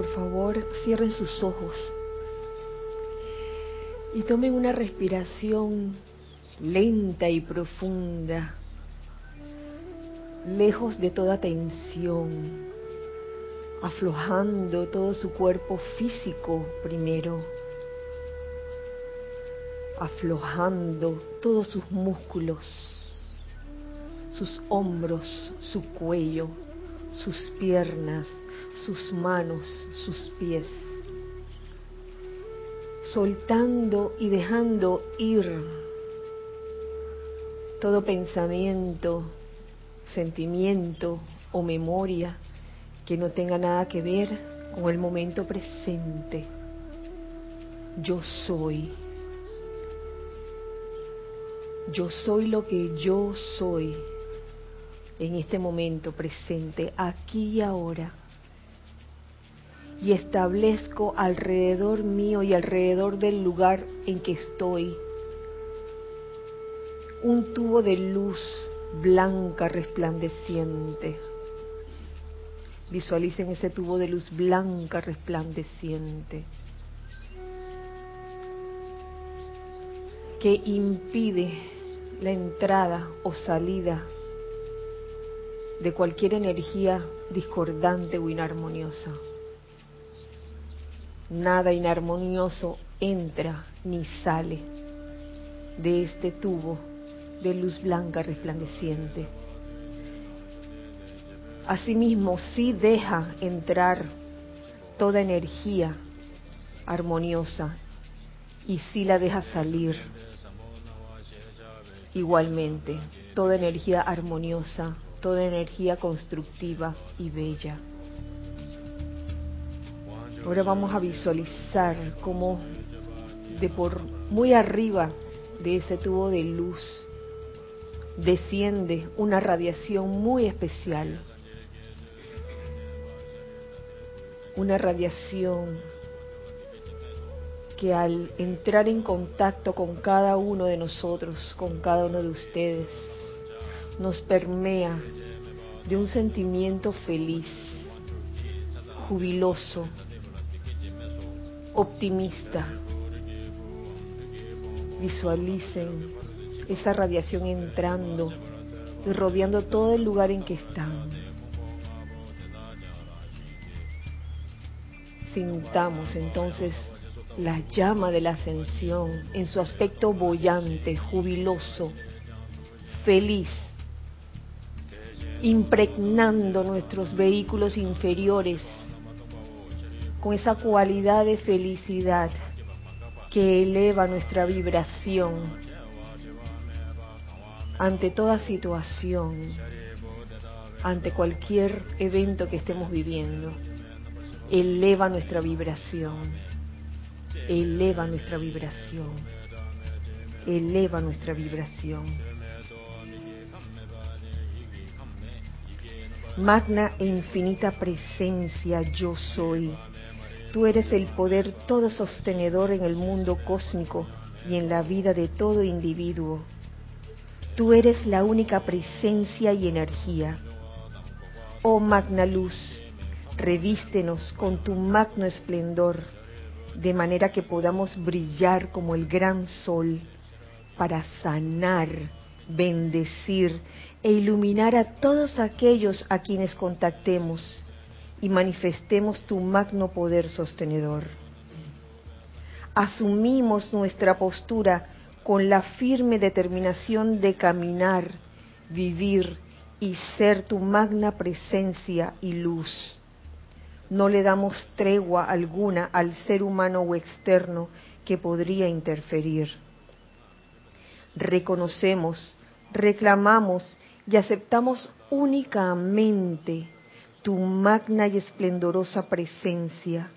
por favor, cierren sus ojos y tomen una respiración lenta y profunda, lejos de toda tensión, aflojando todo su cuerpo físico primero, aflojando todos sus músculos, sus hombros, su cuello, sus piernas, sus manos, sus pies, soltando y dejando ir todo pensamiento, sentimiento o memoria que no tenga nada que ver con el momento presente. Yo soy. Yo soy lo que yo soy en este momento presente, aquí y ahora y establezco alrededor mío y alrededor del lugar en que estoy un tubo de luz blanca resplandeciente. Visualicen ese tubo de luz blanca resplandeciente que impide la entrada o salida de cualquier energía discordante o inarmoniosa nada inarmonioso entra ni sale de este tubo de luz blanca resplandeciente. Asimismo, sí deja entrar toda energía armoniosa y sí la deja salir igualmente, toda energía armoniosa, toda energía constructiva y bella. Ahora vamos a visualizar cómo de por muy arriba de ese tubo de luz desciende una radiación muy especial. Una radiación que al entrar en contacto con cada uno de nosotros, con cada uno de ustedes, nos permea de un sentimiento feliz, jubiloso, optimista. Visualicen esa radiación entrando y rodeando todo el lugar en que están. Sintamos entonces la llama de la ascensión en su aspecto bollante, jubiloso, feliz, impregnando nuestros vehículos inferiores con esa cualidad de felicidad que eleva nuestra vibración ante toda situación, ante cualquier evento que estemos viviendo. Eleva nuestra vibración, eleva nuestra vibración, eleva nuestra vibración. Magna e infinita presencia yo soy Tú eres el poder todo sostenedor en el mundo cósmico y en la vida de todo individuo. Tú eres la única presencia y energía. Oh magna luz, revístenos con tu magno esplendor, de manera que podamos brillar como el gran sol para sanar, bendecir e iluminar a todos aquellos a quienes contactemos y manifestemos tu magno poder sostenedor. Asumimos nuestra postura con la firme determinación de caminar, vivir y ser tu magna presencia y luz. No le damos tregua alguna al ser humano o externo que podría interferir. Reconocemos, reclamamos y aceptamos únicamente tu magna y esplendorosa presencia,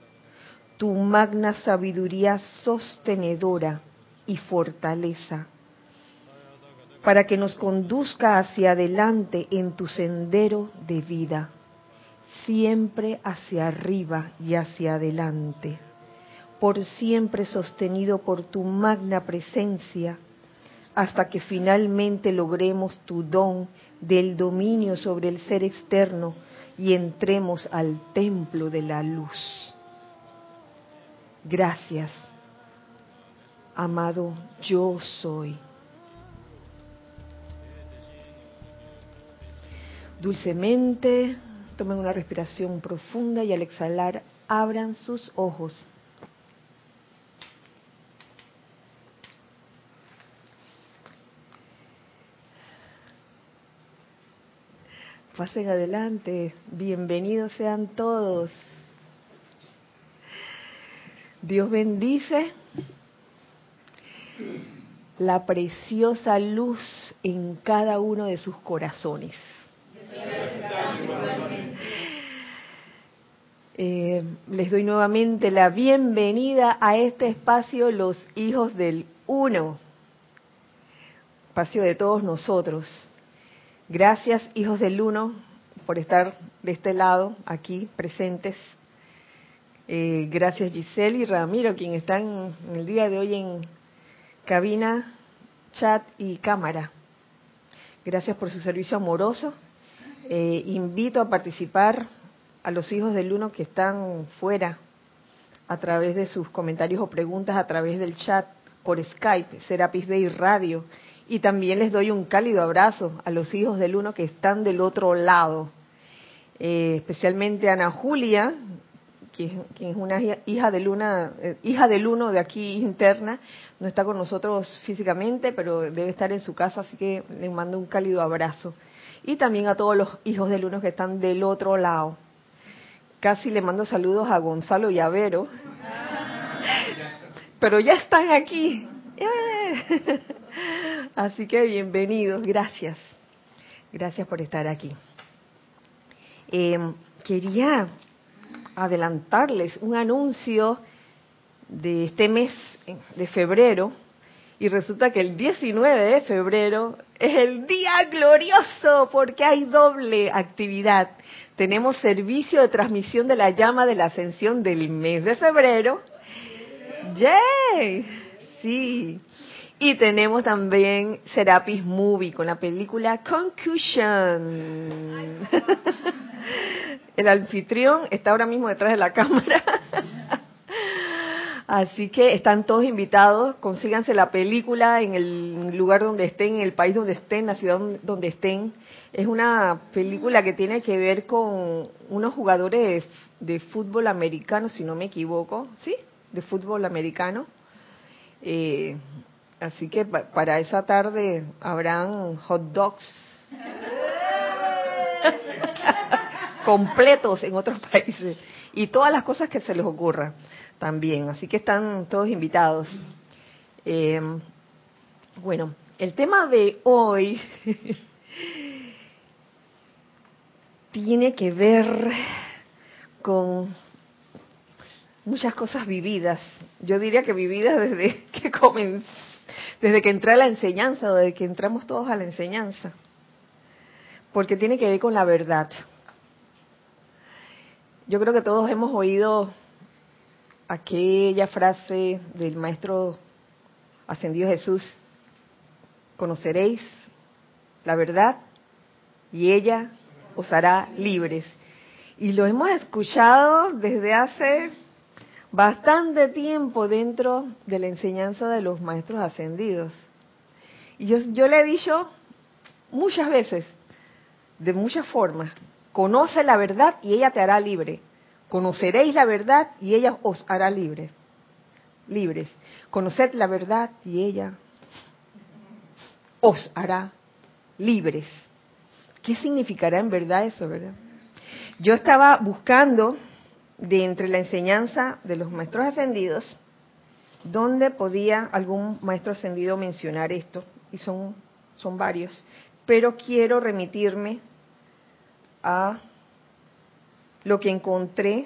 tu magna sabiduría sostenedora y fortaleza, para que nos conduzca hacia adelante en tu sendero de vida, siempre hacia arriba y hacia adelante, por siempre sostenido por tu magna presencia, hasta que finalmente logremos tu don del dominio sobre el ser externo, y entremos al templo de la luz. Gracias, amado yo soy. Dulcemente tomen una respiración profunda y al exhalar abran sus ojos. Pasen adelante, bienvenidos sean todos. Dios bendice la preciosa luz en cada uno de sus corazones. Eh, les doy nuevamente la bienvenida a este espacio Los Hijos del Uno, espacio de todos nosotros. Gracias, hijos del uno, por estar de este lado, aquí presentes. Eh, gracias Giselle y Ramiro, quien están el día de hoy en cabina, chat y cámara. Gracias por su servicio amoroso. Eh, invito a participar a los hijos del uno que están fuera a través de sus comentarios o preguntas a través del chat por Skype, Serapis Bay Radio y también les doy un cálido abrazo a los hijos del uno que están del otro lado, eh, especialmente a Ana Julia, que, es una hija de luna, eh, hija del uno de aquí interna, no está con nosotros físicamente, pero debe estar en su casa, así que les mando un cálido abrazo. Y también a todos los hijos del uno que están del otro lado. Casi le mando saludos a Gonzalo y a Vero. Pero ya están aquí. Así que bienvenidos, gracias. Gracias por estar aquí. Eh, quería adelantarles un anuncio de este mes de febrero y resulta que el 19 de febrero es el día glorioso porque hay doble actividad. Tenemos servicio de transmisión de la llama de la ascensión del mes de febrero. ¡Yay! Sí. Y tenemos también Serapis Movie con la película Concussion. El anfitrión está ahora mismo detrás de la cámara. Así que están todos invitados, consíganse la película en el lugar donde estén, en el país donde estén, en la ciudad donde estén. Es una película que tiene que ver con unos jugadores de, fútbol americano, si no me equivoco, ¿sí? De fútbol americano. Eh, Así que para esa tarde habrán hot dogs completos en otros países y todas las cosas que se les ocurra también. Así que están todos invitados. Eh, bueno, el tema de hoy tiene que ver con muchas cosas vividas. Yo diría que vividas desde que comencé desde que entré a la enseñanza, desde que entramos todos a la enseñanza, porque tiene que ver con la verdad. Yo creo que todos hemos oído aquella frase del maestro ascendido Jesús, conoceréis la verdad y ella os hará libres. Y lo hemos escuchado desde hace bastante tiempo dentro de la enseñanza de los maestros ascendidos. Y yo, yo le he dicho muchas veces, de muchas formas, conoce la verdad y ella te hará libre. Conoceréis la verdad y ella os hará libre. Libres. Conoced la verdad y ella os hará libres. ¿Qué significará en verdad eso, verdad? Yo estaba buscando de entre la enseñanza de los maestros ascendidos, donde podía algún maestro ascendido mencionar esto, y son, son varios, pero quiero remitirme a lo que encontré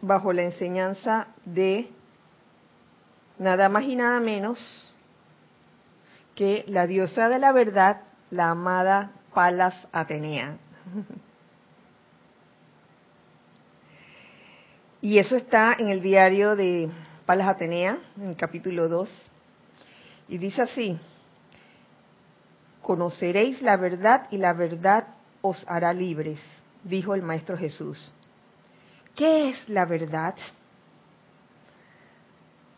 bajo la enseñanza de nada más y nada menos que la diosa de la verdad, la amada Palas Atenea. Y eso está en el diario de Palas Atenea, en el capítulo 2. Y dice así, conoceréis la verdad y la verdad os hará libres. dijo el Maestro Jesús. ¿Qué es la verdad?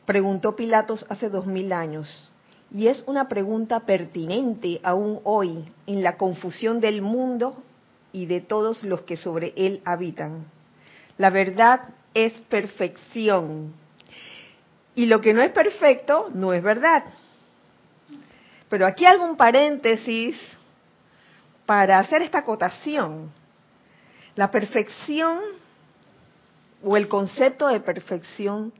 Preguntó Pilatos hace dos mil años. Y es una pregunta pertinente aún hoy en la confusión del mundo y de todos los que sobre él habitan. La verdad es perfección. Y lo que no es perfecto no es verdad. Pero aquí hago un paréntesis para hacer esta acotación. La perfección o el concepto de perfección.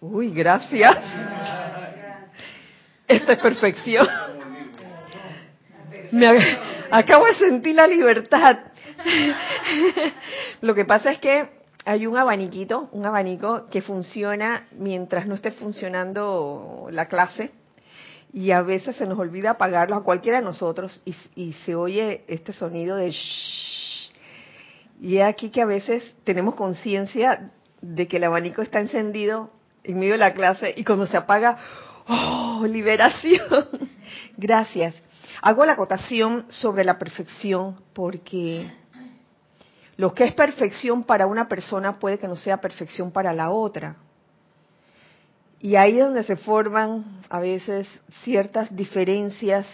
Uy, gracias. Esta es perfección. Me acabo de sentir la libertad. Lo que pasa es que hay un abaniquito, un abanico que funciona mientras no esté funcionando la clase y a veces se nos olvida apagarlo a cualquiera de nosotros y, se oye este sonido de shh. Y es aquí que a veces tenemos conciencia de que el abanico está encendido en medio de la clase y cuando se apaga, ¡oh, liberación! Gracias. Hago la acotación sobre la perfección porque lo que es perfección para una persona puede que no sea perfección para la otra. Y ahí es donde se forman a veces ciertas diferencias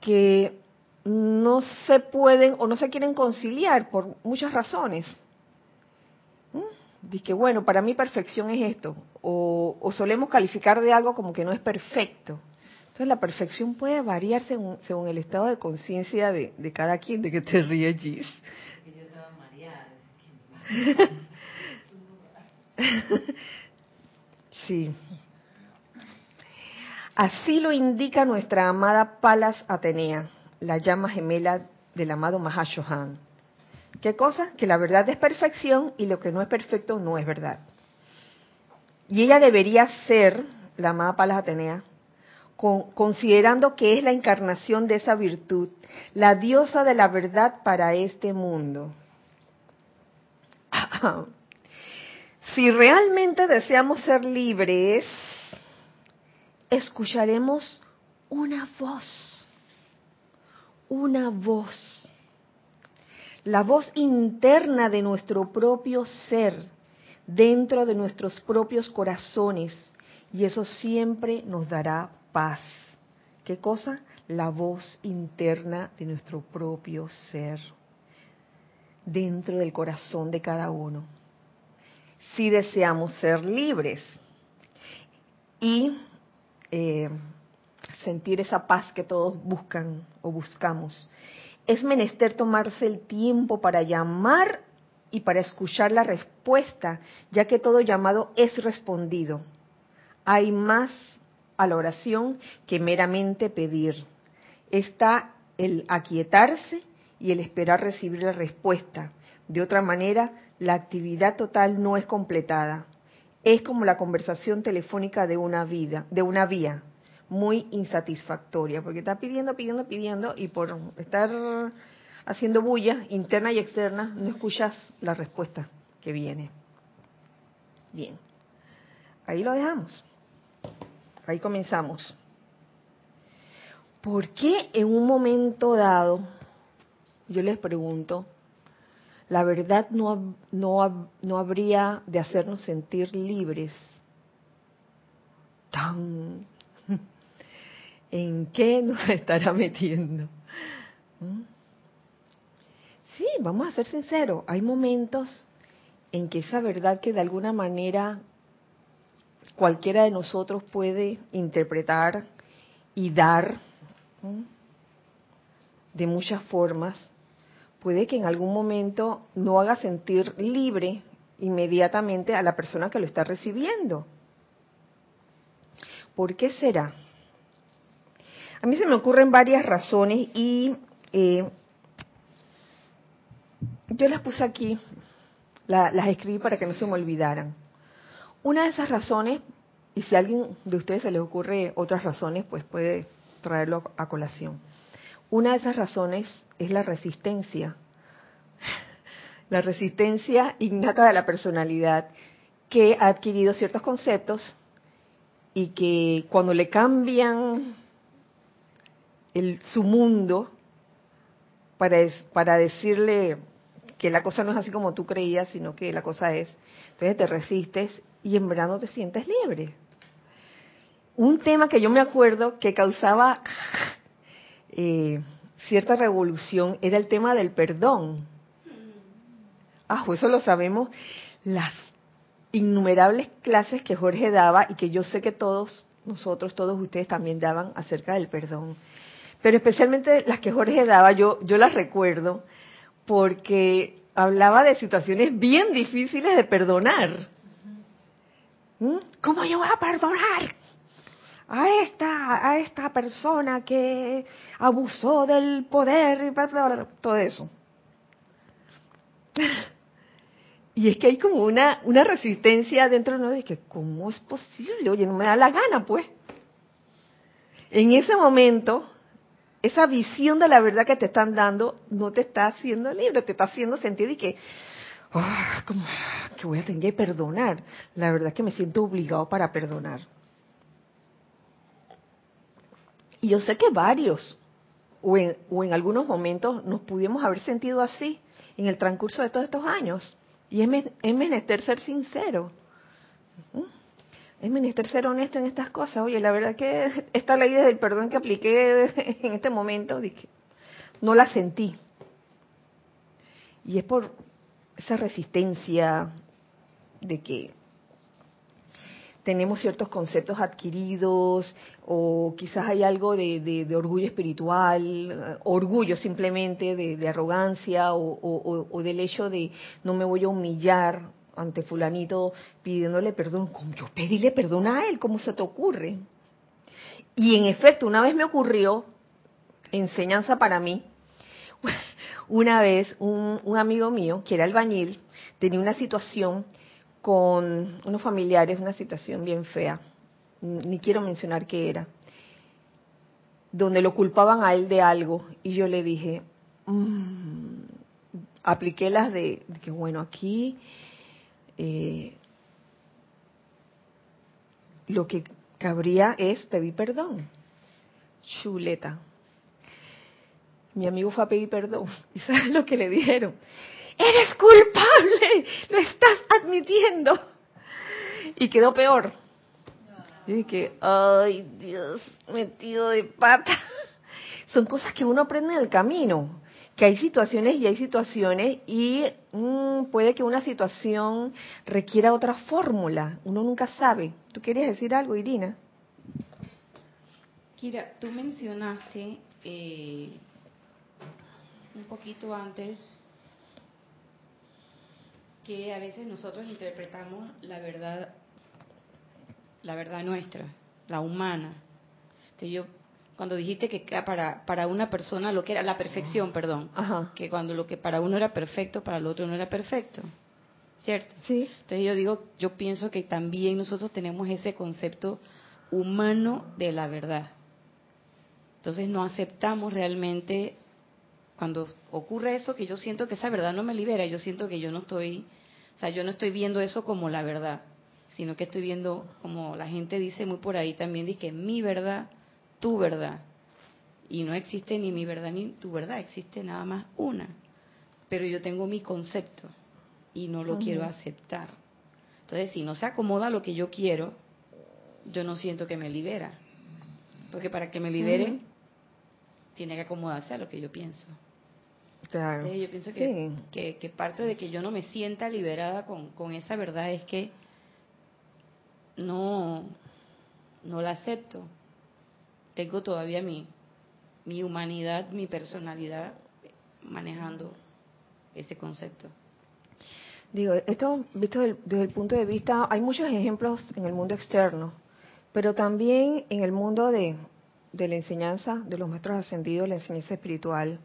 que no se pueden o no se quieren conciliar por muchas razones. ¿Mm? Dice que, bueno, para mí perfección es esto. O, solemos calificar de algo como que no es perfecto. Entonces la perfección puede variar según, el estado de conciencia de, cada quien. ¿De que te ríes, Gis? Sí. Así lo indica nuestra amada Palas Atenea, la llama gemela del amado Mahashohan. ¿Qué cosa? Que la verdad es perfección y lo que no es perfecto no es verdad. Y ella debería ser, la amada Palas Atenea, considerando que es la encarnación de esa virtud, la diosa de la verdad para este mundo. Si realmente deseamos ser libres, escucharemos una voz, una voz, la voz interna de nuestro propio ser, dentro de nuestros propios corazones, y eso siempre nos dará paz. ¿Qué cosa? La voz interna de nuestro propio ser, dentro del corazón de cada uno si deseamos ser libres y eh, sentir esa paz que todos buscan o buscamos. Es menester tomarse el tiempo para llamar y para escuchar la respuesta, ya que todo llamado es respondido. Hay más a la oración que meramente pedir. Está el aquietarse y el esperar recibir la respuesta. De otra manera, la actividad total no es completada. Es como la conversación telefónica de una vida, de una vía, muy insatisfactoria, porque está pidiendo, pidiendo, pidiendo y por estar haciendo bulla interna y externa no escuchas la respuesta que viene. Bien, ahí lo dejamos. Ahí comenzamos. ¿Por qué en un momento dado, yo les pregunto, la verdad no, no, no habría de hacernos sentir libres. ¿Tan? ¿En qué nos estará metiendo? ¿Mm? Sí, vamos a ser sinceros, hay momentos en que esa verdad que de alguna manera cualquiera de nosotros puede interpretar y dar de muchas formas, puede que en algún momento no haga sentir libre inmediatamente a la persona que lo está recibiendo. ¿Por qué será? A mí se me ocurren varias razones y eh, yo las puse aquí, las escribí para que no se me olvidaran. Una de esas razones, y si a alguien de ustedes se le ocurre otras razones, pues puede traerlo a colación. Una de esas razones es la resistencia. La resistencia innata de la personalidad que ha adquirido ciertos conceptos y que cuando le cambian el, su mundo para, para decirle que la cosa no es así como tú creías, sino que la cosa es. Entonces te resistes y en verdad no te sientes libre. Un tema que yo me acuerdo que causaba eh, cierta revolución era el tema del perdón. Ah, eso lo sabemos. Las innumerables clases que Jorge daba y que yo sé que todos nosotros, todos ustedes también daban acerca del perdón. Pero especialmente las que Jorge daba, yo, yo las recuerdo porque hablaba de situaciones bien difíciles de perdonar. ¿Mm? ¿Cómo yo voy a perdonar a esta, a esta persona que abusó del poder y todo eso? Y es que hay como una, una resistencia dentro de uno de que, ¿cómo es posible? Oye, no me da la gana, pues. En ese momento, esa visión de la verdad que te están dando no te está haciendo libre, te está haciendo sentir y que, oh, como, que voy a tener que perdonar. La verdad es que me siento obligado para perdonar. Y yo sé que varios, o en, algunos momentos, nos pudimos haber sentido así en el transcurso de todos estos años. Y es, menester ser sincero. Es menester ser honesto en estas cosas. Oye, la verdad que esta ley del perdón que apliqué en este momento, dije, no la sentí. Y es por esa resistencia de que tenemos ciertos conceptos adquiridos o quizás hay algo de, orgullo espiritual, orgullo simplemente de, arrogancia o, del hecho de no me voy a humillar ante fulanito pidiéndole perdón, como yo pedirle perdón a él, ¿cómo se te ocurre? Y en efecto, una vez me ocurrió, enseñanza para mí, una vez un, un amigo mío, que era albañil, tenía una situación con unos familiares, una situación bien fea, ni quiero mencionar qué era, donde lo culpaban a él de algo y yo le dije, mm", apliqué las de, que bueno, aquí eh, lo que cabría es pedir perdón. Chuleta. Mi amigo fue a pedir perdón. ¿Y sabes lo que le dijeron? Eres culpable, lo estás admitiendo. Y quedó peor. Y dije, ay Dios, metido de pata. Son cosas que uno aprende en el camino, que hay situaciones y hay situaciones y mm, puede que una situación requiera otra fórmula, uno nunca sabe. ¿Tú querías decir algo, Irina? Kira, tú mencionaste eh, un poquito antes que a veces nosotros interpretamos la verdad, la verdad nuestra, la humana. Entonces yo, cuando dijiste que para, para una persona lo que era la perfección, perdón, que cuando lo que para uno era perfecto, para el otro no era perfecto. ¿Cierto? Sí. Entonces yo digo, yo pienso que también nosotros tenemos ese concepto humano de la verdad. Entonces no aceptamos realmente cuando ocurre eso que yo siento que esa verdad no me libera, yo siento que yo no estoy, o sea, yo no estoy viendo eso como la verdad, sino que estoy viendo, como la gente dice muy por ahí también, dice que mi verdad, tu verdad. Y no existe ni mi verdad ni tu verdad, existe nada más una. Pero yo tengo mi concepto y no lo quiero aceptar. Entonces, si no se acomoda lo que yo quiero, yo no siento que me libera. Porque para que me libere, tiene que acomodarse a lo que yo pienso yo pienso que, que, parte de que yo no me sienta liberada con, con esa verdad es que no, no la acepto. Tengo todavía mi, mi humanidad, mi personalidad manejando ese concepto. Digo, esto visto desde el punto de vista, hay muchos ejemplos en el mundo externo, pero también en el mundo de, de la enseñanza de los maestros ascendidos, la enseñanza espiritual.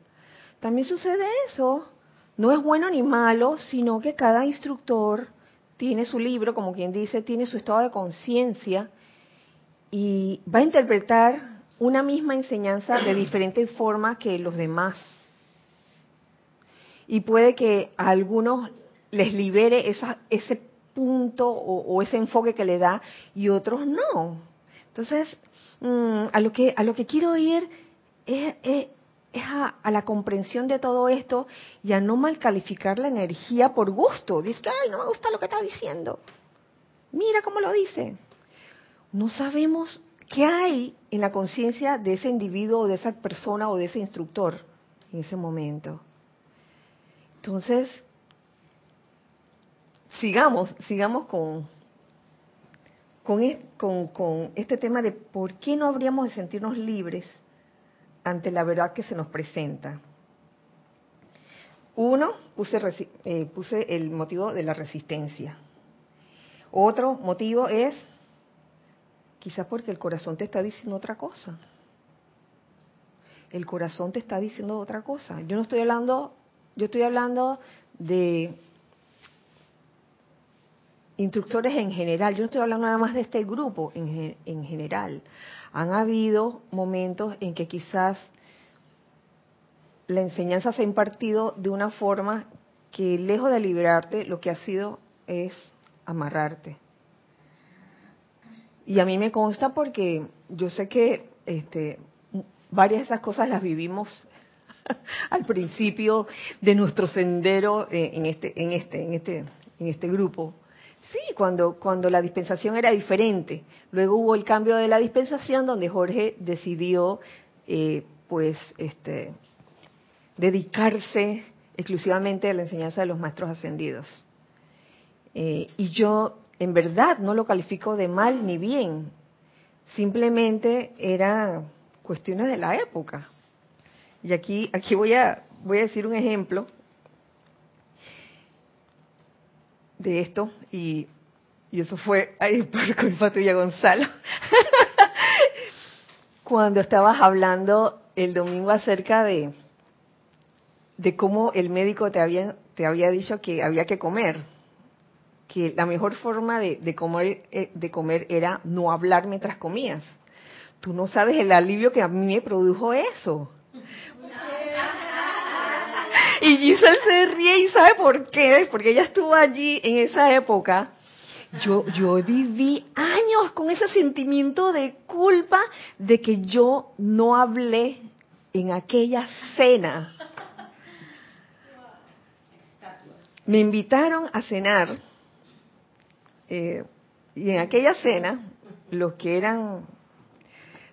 También sucede eso. No es bueno ni malo, sino que cada instructor tiene su libro, como quien dice, tiene su estado de conciencia y va a interpretar una misma enseñanza de diferente forma que los demás. Y puede que a algunos les libere esa, ese punto o, ese enfoque que le da y otros no. Entonces, mm, a lo que a lo que quiero ir es, es a, la comprensión de todo esto y a no mal calificar la energía por gusto. Dice que, ay, no me gusta lo que está diciendo. Mira cómo lo dice. No sabemos qué hay en la conciencia de ese individuo o de esa persona o de ese instructor en ese momento. Entonces, sigamos, sigamos con, con, con, este tema de por qué no habríamos de sentirnos libres ante la verdad que se nos presenta. Uno, puse, eh, puse el motivo de la resistencia. Otro motivo es quizás porque el corazón te está diciendo otra cosa. El corazón te está diciendo otra cosa. Yo no estoy hablando, yo estoy hablando de instructores en general, yo no estoy hablando nada más de este grupo en, en general. Han habido momentos en que quizás la enseñanza se ha impartido de una forma que lejos de liberarte, lo que ha sido es amarrarte. Y a mí me consta porque yo sé que este, varias de esas cosas las vivimos al principio de nuestro sendero eh, en este, en este, en este, en este grupo. Sí, cuando, cuando la dispensación era diferente. Luego hubo el cambio de la dispensación donde Jorge decidió, eh, pues, este, dedicarse exclusivamente a la enseñanza de los maestros ascendidos. Eh, y yo, en verdad, no lo califico de mal ni bien. Simplemente eran cuestiones de la época. Y aquí, aquí voy a, voy a decir un ejemplo de esto y, eso fue ahí por culpa tuya, Gonzalo. Cuando estabas hablando el domingo acerca de, de cómo el médico te había, te había dicho que había que comer, que la mejor forma de, de, comer, eh, de comer era no hablar mientras comías. Tú no sabes el alivio que a mí me produjo eso. Y Giselle se ríe y sabe por qué, porque ella estuvo allí en esa época. Yo, yo viví años con ese sentimiento de culpa de que yo no hablé en aquella cena. Me invitaron a cenar eh, y en aquella cena los que eran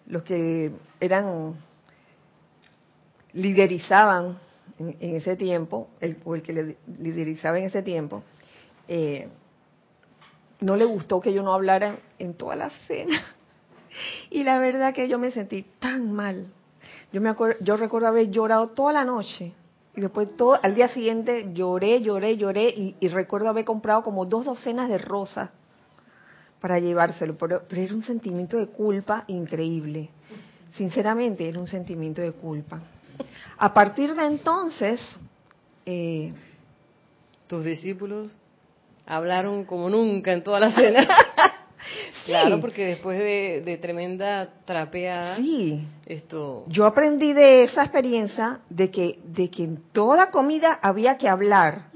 los que eran liderizaban en, ese tiempo, el, el que liderizaba en ese tiempo, eh, no le gustó que yo no hablara en toda la cena. Y la verdad que yo me sentí tan mal. Yo me acuerdo, yo recuerdo haber llorado toda la noche y después todo al día siguiente lloré, lloré, lloré y, y recuerdo haber comprado como dos docenas de rosas para llevárselo, pero, pero, era un sentimiento de culpa increíble. Sinceramente era un sentimiento de culpa. A partir de entonces, eh, tus discípulos hablaron como nunca en toda la cena. Claro, porque después de, tremenda trapeada, sí. esto. Yo aprendí de esa experiencia de que de que en toda comida había que hablar,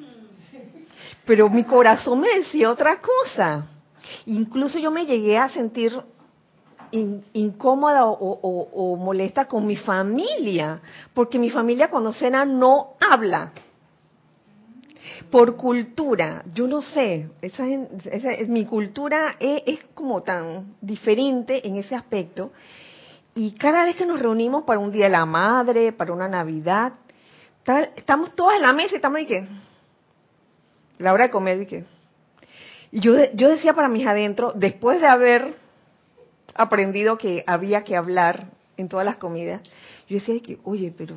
pero mi corazón me decía otra cosa. Incluso yo me llegué a sentir incómoda o, molesta con mi familia, porque mi familia cuando cena no habla. Por cultura, yo no sé, esa, es, mi cultura es, como tan diferente en ese aspecto. Y cada vez que nos reunimos para un día de la madre, para una Navidad, estamos todas en la mesa y estamos y que, la hora de comer y. Y yo, yo decía para mis adentro, después de haber aprendido que había que hablar en todas las comidas, yo decía que, oye, pero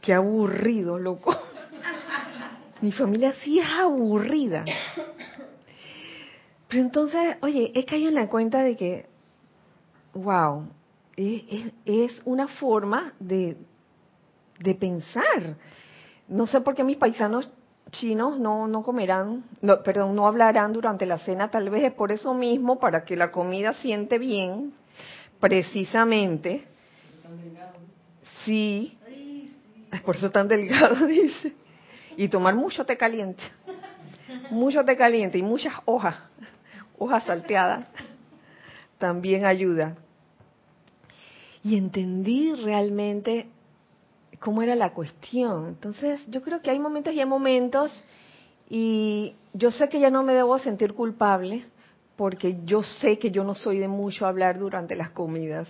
qué aburrido, loco. Mi familia sí es aburrida. Pero entonces, oye, he caído en la cuenta de que, wow, es, es una forma de, de pensar. No sé por qué mis paisanos chinos no, no comerán, no, perdón, no hablarán durante la cena, tal vez es por eso mismo, para que la comida siente bien, precisamente. Sí, es por eso tan delgado, dice. Y tomar mucho té caliente, mucho té caliente y muchas hojas, hojas salteadas, también ayuda. Y entendí realmente cómo era la cuestión. Entonces, yo creo que hay momentos y hay momentos y yo sé que ya no me debo sentir culpable porque yo sé que yo no soy de mucho hablar durante las comidas.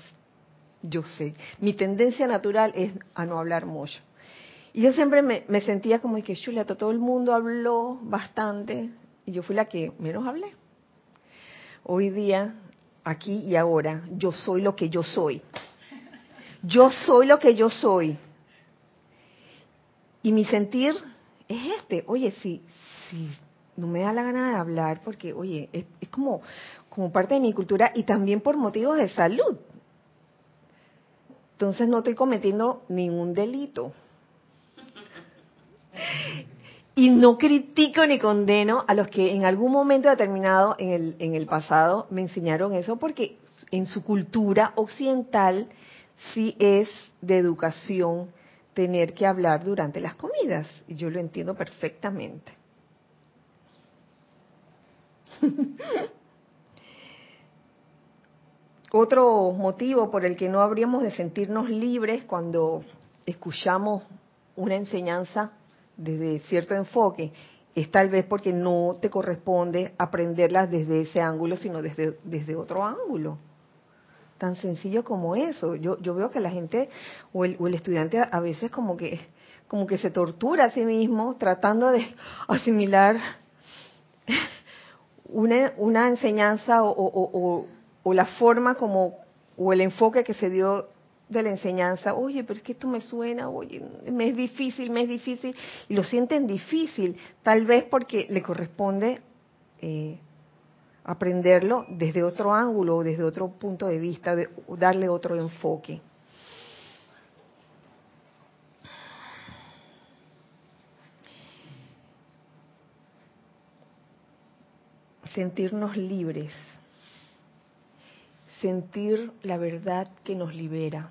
Yo sé. Mi tendencia natural es a no hablar mucho. Y yo siempre me, sentía como que, chuleta, todo el mundo habló bastante y yo fui la que menos hablé. Hoy día, aquí y ahora, yo soy lo que yo soy. Yo soy lo que yo soy. Y mi sentir es este. Oye, si, si no me da la gana de hablar, porque, oye, es, es como, como parte de mi cultura y también por motivos de salud. Entonces no estoy cometiendo ningún delito. Y no critico ni condeno a los que en algún momento determinado en el, en el pasado me enseñaron eso, porque en su cultura occidental sí es de educación tener que hablar durante las comidas. Y yo lo entiendo perfectamente. Otro motivo por el que no habríamos de sentirnos libres cuando escuchamos una enseñanza desde cierto enfoque es tal vez porque no te corresponde aprenderlas desde ese ángulo, sino desde, desde otro ángulo. Tan sencillo como eso. Yo, yo veo que la gente o el, o el estudiante a veces como que, como que se tortura a sí mismo tratando de asimilar una, enseñanza o, o, o, la forma como, o el enfoque que se dio de la enseñanza, oye, pero es que esto me suena, oye, me es difícil, me es difícil, y lo sienten difícil, tal vez porque le corresponde eh, aprenderlo desde otro ángulo, desde otro punto de vista, de, darle otro enfoque. Sentirnos libres sentir la verdad que nos libera.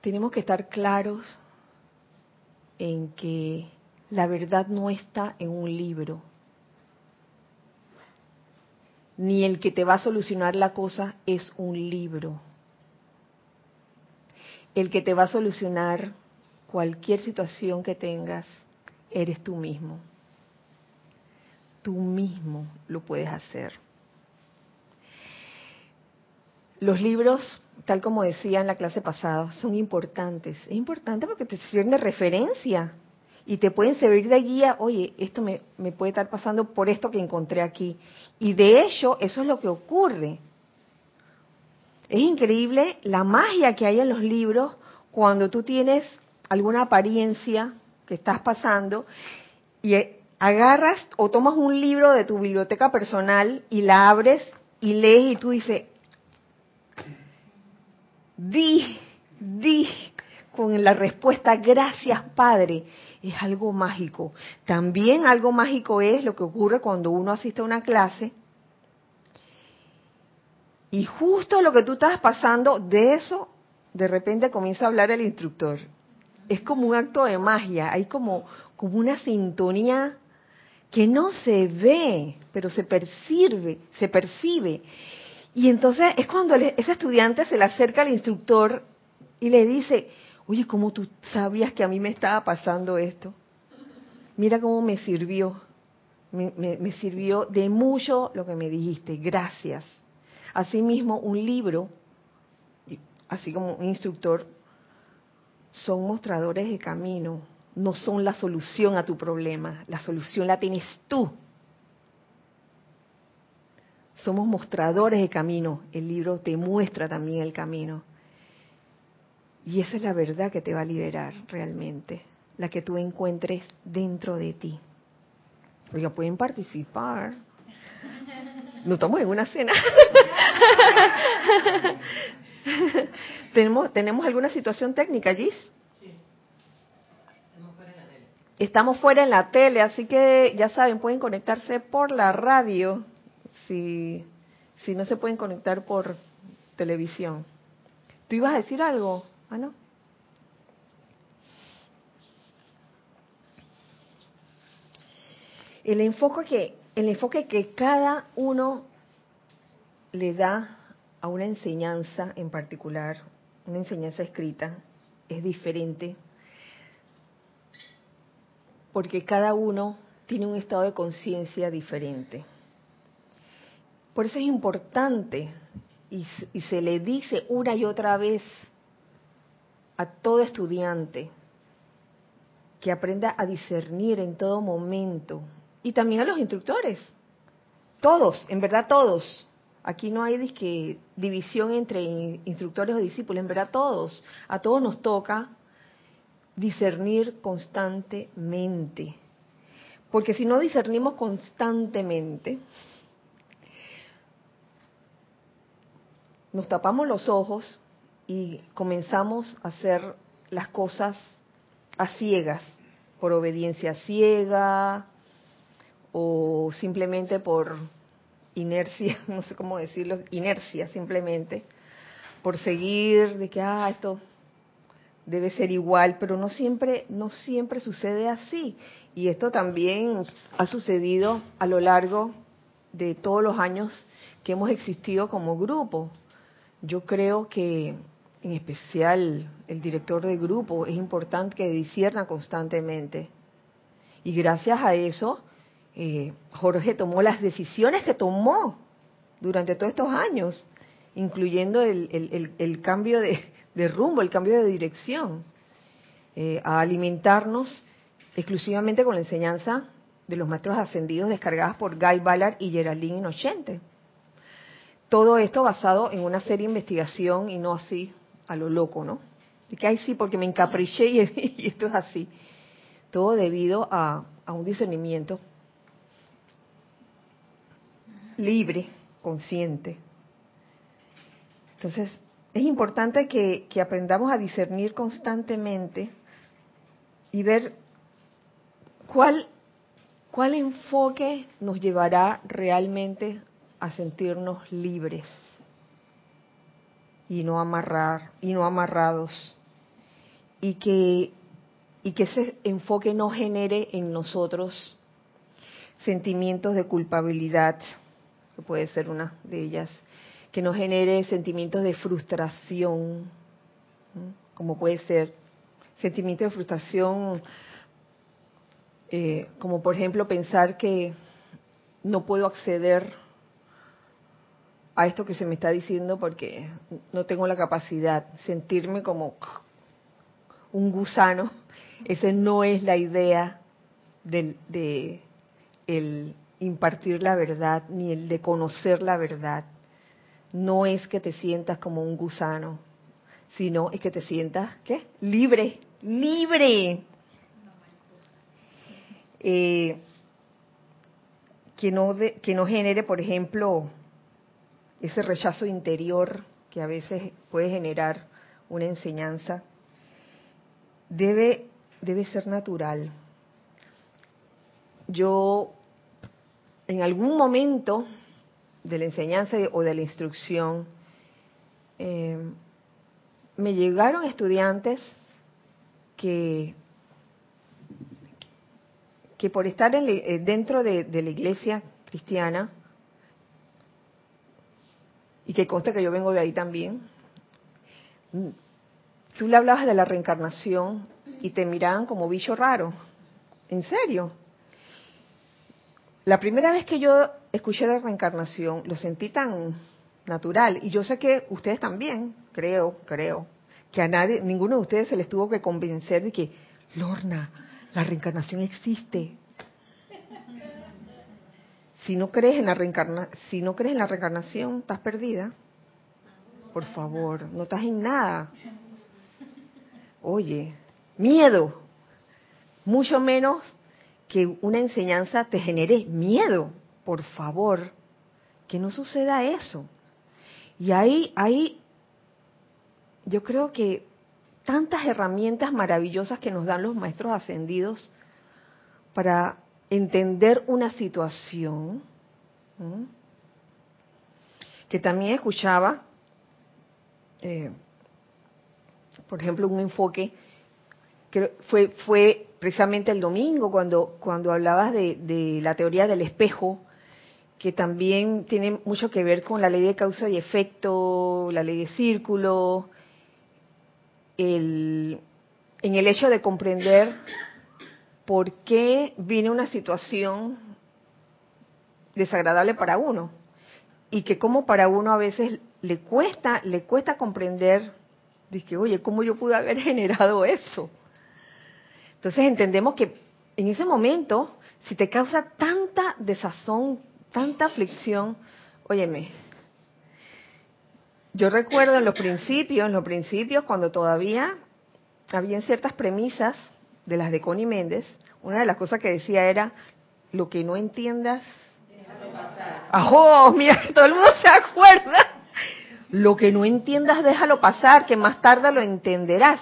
Tenemos que estar claros en que la verdad no está en un libro, ni el que te va a solucionar la cosa es un libro. El que te va a solucionar cualquier situación que tengas eres tú mismo. Tú mismo lo puedes hacer. Los libros, tal como decía en la clase pasada, son importantes. Es importante porque te sirven de referencia y te pueden servir de guía. Oye, esto me, puede estar pasando por esto que encontré aquí. Y de hecho, eso es lo que ocurre. Es increíble la magia que hay en los libros cuando tú tienes alguna apariencia que estás pasando y agarras o tomas un libro de tu biblioteca personal y la abres y lees y tú dices, di, di con la respuesta gracias Padre, es algo mágico. También algo mágico es lo que ocurre cuando uno asiste a una clase y justo lo que tú estás pasando, de eso de repente comienza a hablar el instructor. Es como un acto de magia, hay como, como una sintonía que no se ve, pero se percibe, se percibe. Y entonces es cuando ese estudiante se le acerca al instructor y le dice, oye, ¿cómo tú sabías que a mí me estaba pasando esto? Mira cómo me sirvió. Me, me sirvió de mucho lo que me dijiste. Gracias. Asimismo, un libro, así como un instructor, son mostradores de camino, no son la solución a tu problema. La solución la tienes tú somos mostradores de camino. El libro te muestra también el camino. Y esa es la verdad que te va a liberar realmente, la que tú encuentres dentro de ti. Oiga, pueden participar. No estamos en una cena. ¿Tenemos, ¿Tenemos alguna situación técnica, Gis? Estamos fuera en la tele, así que ya saben, pueden conectarse por la radio si, si no se pueden conectar por televisión. ¿Tú ibas a decir algo? ¿Ah, no? El enfoque que, el enfoque que cada uno le da a una enseñanza en particular una enseñanza escrita es diferente porque cada uno tiene un estado de conciencia diferente. Por eso es importante y, y, se le dice una y otra vez a todo estudiante que aprenda a discernir en todo momento y también a los instructores, todos, en verdad todos. Aquí no hay disque, división entre instructores o discípulos, en verdad todos, a todos nos toca discernir constantemente. Porque si no discernimos constantemente, nos tapamos los ojos y comenzamos a hacer las cosas a ciegas, por obediencia ciega o simplemente por inercia, no sé cómo decirlo, inercia simplemente, por seguir de que, ah, esto debe ser igual, pero no siempre, no siempre sucede así. Y esto también ha sucedido a lo largo de todos los años que hemos existido como grupo. Yo creo que en especial el director de grupo es importante que discierna constantemente. Y gracias a eso, eh, Jorge tomó las decisiones que tomó durante todos estos años, incluyendo el, cambio de, rumbo, el cambio de dirección, eh, a alimentarnos exclusivamente con la enseñanza de los maestros ascendidos descargadas por Guy Ballard y Geraldine Inocente. Todo esto basado en una serie de investigación y no así a lo loco, ¿no? Y que ahí sí, porque me encapriché y, esto es así. Todo debido a, un discernimiento libre, consciente. Entonces, es importante que, que, aprendamos a discernir constantemente y ver cuál, cuál enfoque nos llevará realmente a sentirnos libres y no amarrar y no amarrados. Y que y que ese enfoque no genere en nosotros sentimientos de culpabilidad que puede ser una de ellas que no genere sentimientos de frustración como puede ser sentimientos de frustración eh, como por ejemplo pensar que no puedo acceder a esto que se me está diciendo porque no tengo la capacidad, sentirme como un gusano, esa no es la idea de, de el impartir la verdad ni el de conocer la verdad. No es que te sientas como un gusano, sino es que te sientas, ¿qué? Libre, libre. Eh, que, no que no genere, por ejemplo, ese rechazo interior que a veces puede generar una enseñanza, debe, debe ser natural. Yo, en algún momento de la enseñanza o de la instrucción, eh, me llegaron estudiantes que, que por estar eh, dentro de la iglesia cristiana, y que consta que yo vengo de ahí también, tú le hablabas de la reencarnación y te miraban como bicho raro. ¿En serio? La primera vez que yo escuché de reencarnación lo sentí tan natural y yo sé que ustedes también, creo, creo, que a nadie, ninguno de ustedes se les tuvo que convencer de que, Lorna, la reencarnación existe. Si no crees en la reencarna, si no crees en la reencarnación, estás perdida. Por favor, no estás en nada. Oye, miedo. Mucho menos que una enseñanza te genere miedo. Por favor, que no suceda eso. Y ahí, ahí, yo creo que tantas herramientas maravillosas que nos dan los maestros ascendidos para entender una situación, que también escuchaba, eh, por ejemplo, un enfoque que fue, fue precisamente el domingo cuando, cuando hablabas de, de la teoría del espejo, que también tiene mucho que ver con la ley de causa y efecto, la ley de círculo, el, en el hecho de comprender por qué viene una situación desagradable para uno y que como para uno a veces le cuesta le cuesta comprender que oye cómo yo pude haber generado eso entonces entendemos que en ese momento si te causa tanta desazón tanta aflicción óyeme yo recuerdo en los principios en los principios cuando todavía habían ciertas premisas de las de Connie Méndez una de las cosas que decía era lo que no entiendas ¡Ajo! Mira que todo el mundo se acuerda. Lo que no entiendas, déjalo pasar, que más tarde lo entenderás.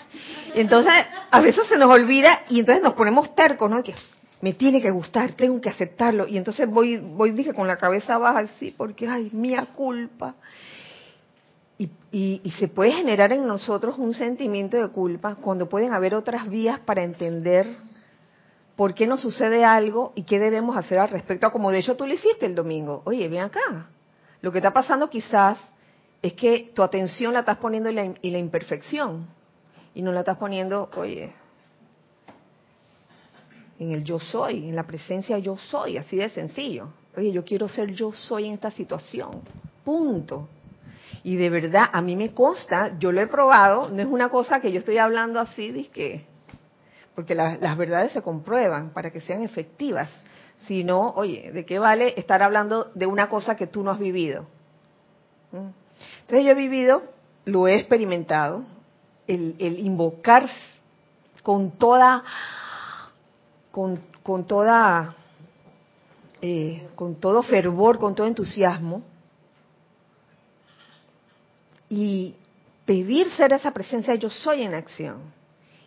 Entonces, a veces se nos olvida y entonces nos ponemos tercos, ¿no? Que me tiene que gustar, tengo que aceptarlo. Y entonces voy, voy dije, con la cabeza baja así, porque, ay, mía culpa. Y, y, se puede generar en nosotros un sentimiento de culpa cuando pueden haber otras vías para entender por qué nos sucede algo y qué debemos hacer al respecto, como de hecho tú lo hiciste el domingo. Oye, ven acá. Lo que está pasando quizás es que tu atención la estás poniendo en la, imperfección y no la estás poniendo, oye, en el yo soy, en la presencia yo soy, así de sencillo. Oye, yo quiero ser yo soy en esta situación. Punto. Y de verdad, a mí me consta, yo lo he probado, no es una cosa que yo estoy hablando así, de que porque las verdades se comprueban para que sean efectivas. Si no, oye, ¿de qué vale estar hablando de una cosa que tú no has vivido? ¿Mm? Entonces yo he vivido, lo he experimentado, el, invocar con toda, con, con toda, eh, con todo fervor, con todo entusiasmo, y pedir ser esa presencia, yo soy en acción.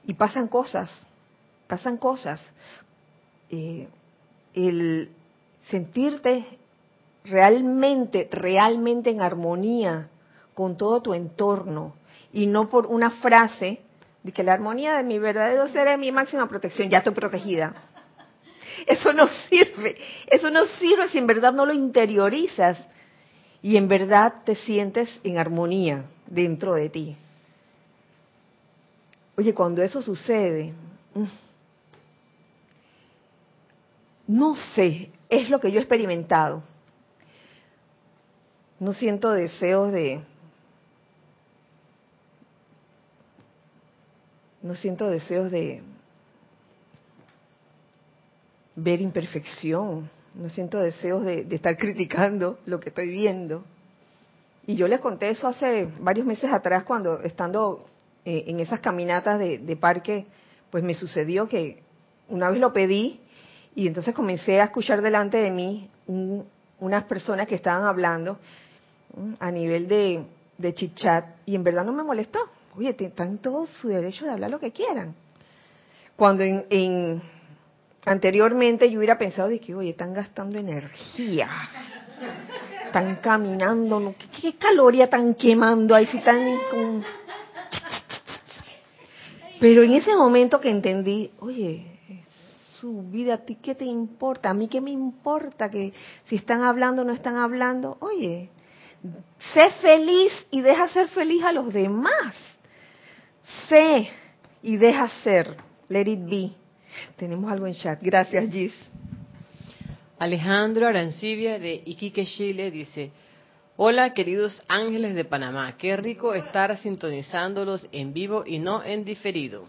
Y pasan cosas, pasan cosas. Eh, el sentirte realmente, realmente en armonía con todo tu entorno y no por una frase de que la armonía de mi verdadero ser es mi máxima protección, ya estoy protegida. Eso no sirve, eso no sirve si en verdad no lo interiorizas y en verdad te sientes en armonía dentro de ti. Oye, cuando eso sucede, mm, no sé, es lo que yo he experimentado. No siento deseos de... No siento deseos de ver imperfección, no siento deseos de, estar criticando lo que estoy viendo. Y yo les conté eso hace varios meses atrás cuando estando eh, en esas caminatas de, de, parque, pues me sucedió que una vez lo pedí y entonces comencé a escuchar delante de mí unas personas que estaban hablando a nivel de, de chit-chat y en verdad no me molestó. Oye, están todo su derecho de hablar lo que quieran. Cuando en, anteriormente yo hubiera pensado de que, oye, están gastando energía, están caminando, ¿qué, caloría están quemando ahí si están con... Pero en ese momento que entendí, oye, su vida, ¿a ti qué te importa? ¿A mí qué me importa que si están hablando o no están hablando? Oye, sé feliz y deja ser feliz a los demás. Sé y deja ser. Let it be. Tenemos algo en chat. Gracias, Gis. Alejandro Arancibia de Iquique, Chile dice, Hola queridos ángeles de Panamá, qué rico estar sintonizándolos en vivo y no en diferido.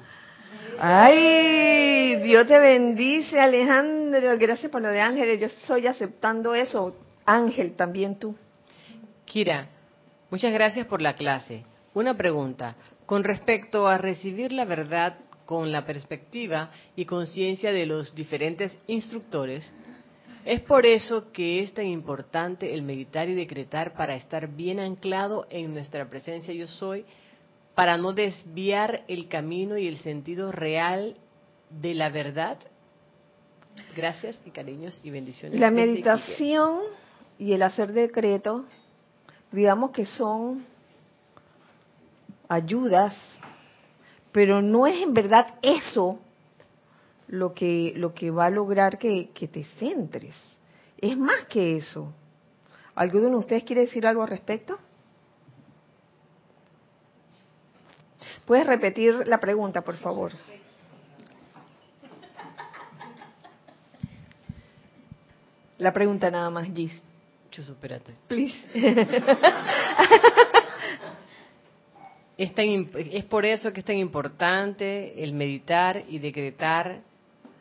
Ay, Dios te bendice, Alejandro. Gracias por lo de ángeles. Yo estoy aceptando eso. Ángel, también tú. Kira, muchas gracias por la clase. Una pregunta. Con respecto a recibir la verdad con la perspectiva y conciencia de los diferentes instructores, es por eso que es tan importante el meditar y decretar para estar bien anclado en nuestra presencia yo soy para no desviar el camino y el sentido real de la verdad? Gracias y cariños y bendiciones. La meditación y el hacer decreto, digamos que son ayudas, pero no es en verdad eso lo que, lo que va a lograr que, que te centres. Es más que eso. ¿Alguno de ustedes quiere decir algo al respecto? ¿Puedes repetir la pregunta, por favor? La pregunta nada más, Gis. Yo espérate. Please. es, por eso que es tan importante el meditar y decretar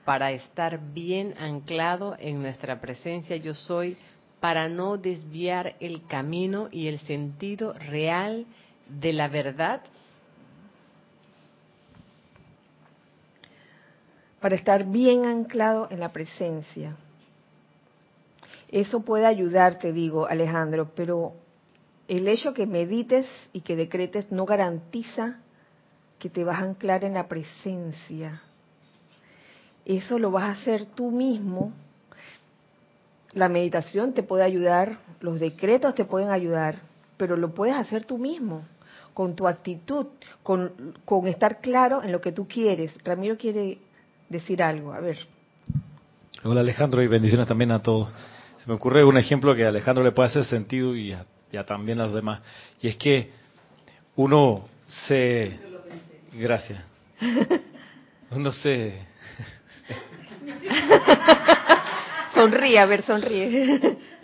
para estar bien anclado en nuestra presencia yo soy, para no desviar el camino y el sentido real de la verdad? Para estar bien anclado en la presencia. Eso puede ayudarte, digo, Alejandro, pero el hecho que medites y que decretes no garantiza que te vas a anclar en la presencia. Eso lo vas a hacer tú mismo. La meditación te puede ayudar, los decretos te pueden ayudar, pero lo puedes hacer tú mismo, con tu actitud, con, estar claro en lo que tú quieres. Ramiro quiere decir algo, a ver. Hola Alejandro y bendiciones también a todos. Se me ocurre un ejemplo que a Alejandro le puede hacer sentido y a, también a los demás. Y es que uno se... Gracias. Uno se sonríe, a ver, sonríe.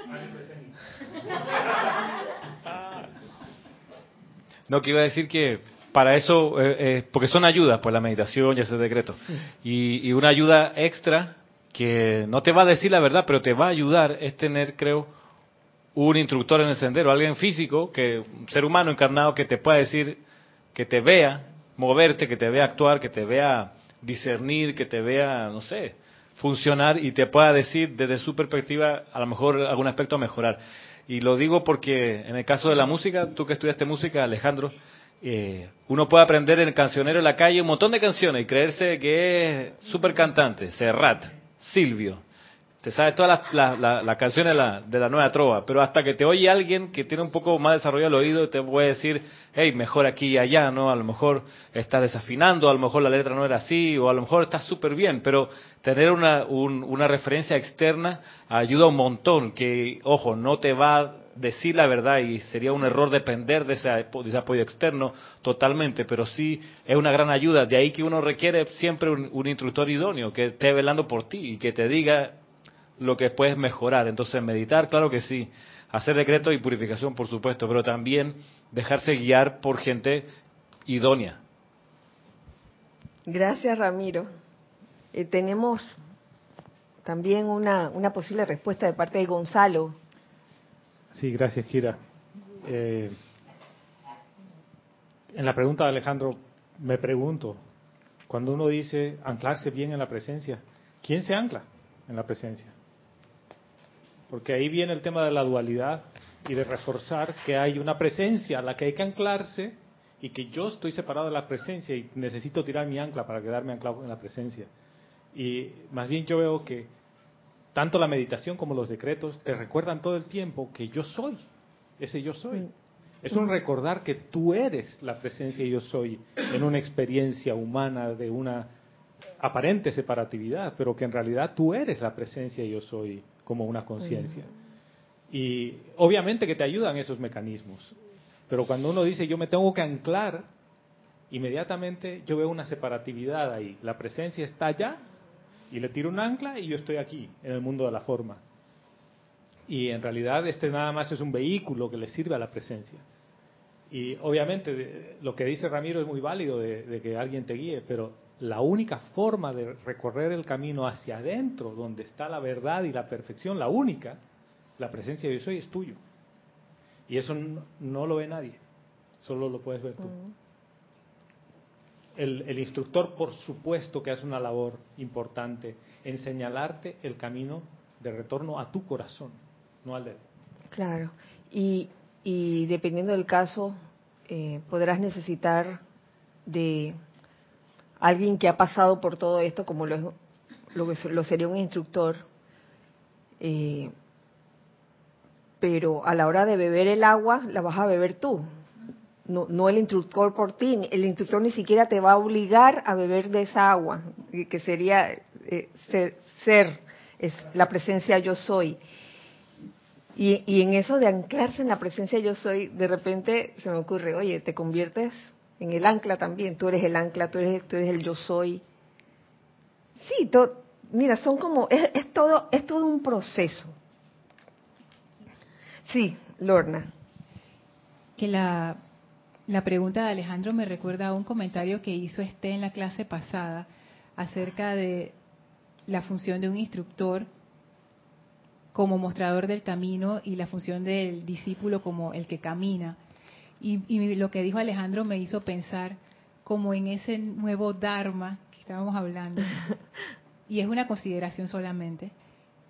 No, que iba a decir que para eso, eh, eh, porque son ayudas, pues la meditación y ese decreto. Y, y, una ayuda extra que no te va a decir la verdad, pero te va a ayudar es tener, creo, un instructor en el sendero, alguien físico, que un ser humano encarnado que te pueda decir, que te vea moverte, que te vea actuar, que te vea discernir, que te vea, no sé, funcionar y te pueda decir desde su perspectiva a lo mejor algún aspecto a mejorar. Y lo digo porque en el caso de la música, tú que estudiaste música, Alejandro, eh, uno puede aprender en el cancionero en la calle un montón de canciones y creerse que es súper cantante, Serrat, Silvio, te sabes todas las, canciones de la, de la, nueva trova, pero hasta que te oye alguien que tiene un poco más desarrollado el oído, te puede decir, hey, mejor aquí y allá, ¿no? A lo mejor estás desafinando, a lo mejor la letra no era así, o a lo mejor estás súper bien, pero tener una, una referencia externa ayuda un montón, que, ojo, no te va a decir la verdad y sería un error depender de ese, de ese apoyo externo totalmente, pero sí es una gran ayuda. De ahí que uno requiere siempre un, un instructor idóneo que esté velando por ti y que te diga lo que puedes mejorar. Entonces, meditar, claro que sí. Hacer decreto y purificación, por supuesto, pero también dejarse guiar por gente idónea. Gracias, Ramiro. Eh, tenemos también una, una posible respuesta de parte de Gonzalo. Sí, gracias, Kira. Eh, en la pregunta de Alejandro, me pregunto, cuando uno dice anclarse bien en la presencia, ¿quién se ancla en la presencia? Porque ahí viene el tema de la dualidad y de reforzar que hay una presencia a la que hay que anclarse y que yo estoy separado de la presencia y necesito tirar mi ancla para quedarme anclado en la presencia. Y más bien yo veo que tanto la meditación como los decretos te recuerdan todo el tiempo que yo soy, ese yo soy. Es un recordar que tú eres la presencia y yo soy en una experiencia humana de una aparente separatividad, pero que en realidad tú eres la presencia y yo soy como una conciencia. Y obviamente que te ayudan esos mecanismos, pero cuando uno dice yo me tengo que anclar, inmediatamente yo veo una separatividad ahí. La presencia está allá y le tiro un ancla y yo estoy aquí, en el mundo de la forma. Y en realidad este nada más es un vehículo que le sirve a la presencia. Y obviamente lo que dice Ramiro es muy válido de, de que alguien te guíe, pero la única forma de recorrer el camino hacia adentro, donde está la verdad y la perfección, la única, la presencia de Dios soy, es tuyo. Y eso no, lo ve nadie, solo lo puedes ver tú. el, el, instructor, por supuesto, que hace una labor importante en señalarte el camino de retorno a tu corazón, no al de él. Claro, y, y dependiendo del caso, eh, podrás necesitar de alguien que ha pasado por todo esto, como lo, lo, sería un instructor, eh, pero a la hora de beber el agua, la vas a beber tú, no, no el instructor por ti, el instructor ni siquiera te va a obligar a beber de esa agua, que sería eh, ser, es la presencia yo soy. Y, y, en eso de anclarse en la presencia yo soy, de repente se me ocurre, oye, te conviertes en el ancla también. Tú eres el ancla, tú eres, tú eres el yo soy. Sí, mira, son como, es, todo, es todo un proceso. Sí, Lorna. Que la, la pregunta de Alejandro me recuerda a un comentario que hizo este en la clase pasada acerca de la función de un instructor como mostrador del camino y la función del discípulo como el que camina. Y, y, lo que dijo Alejandro me hizo pensar como en ese nuevo Dharma que estábamos hablando. Y es una consideración solamente,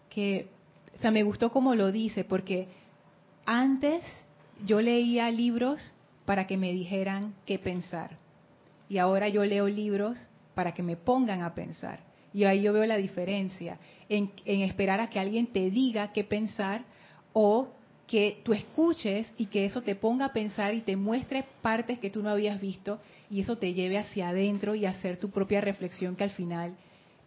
que o sea, me gustó como lo dice, porque antes yo leía libros para que me dijeran qué pensar. Y ahora yo leo libros para que me pongan a pensar. Y ahí yo veo la diferencia en, esperar a que alguien te diga qué pensar o que tú escuches y que eso te ponga a pensar y te muestre partes que tú no habías visto y eso te lleve hacia adentro y hacer tu propia reflexión que al final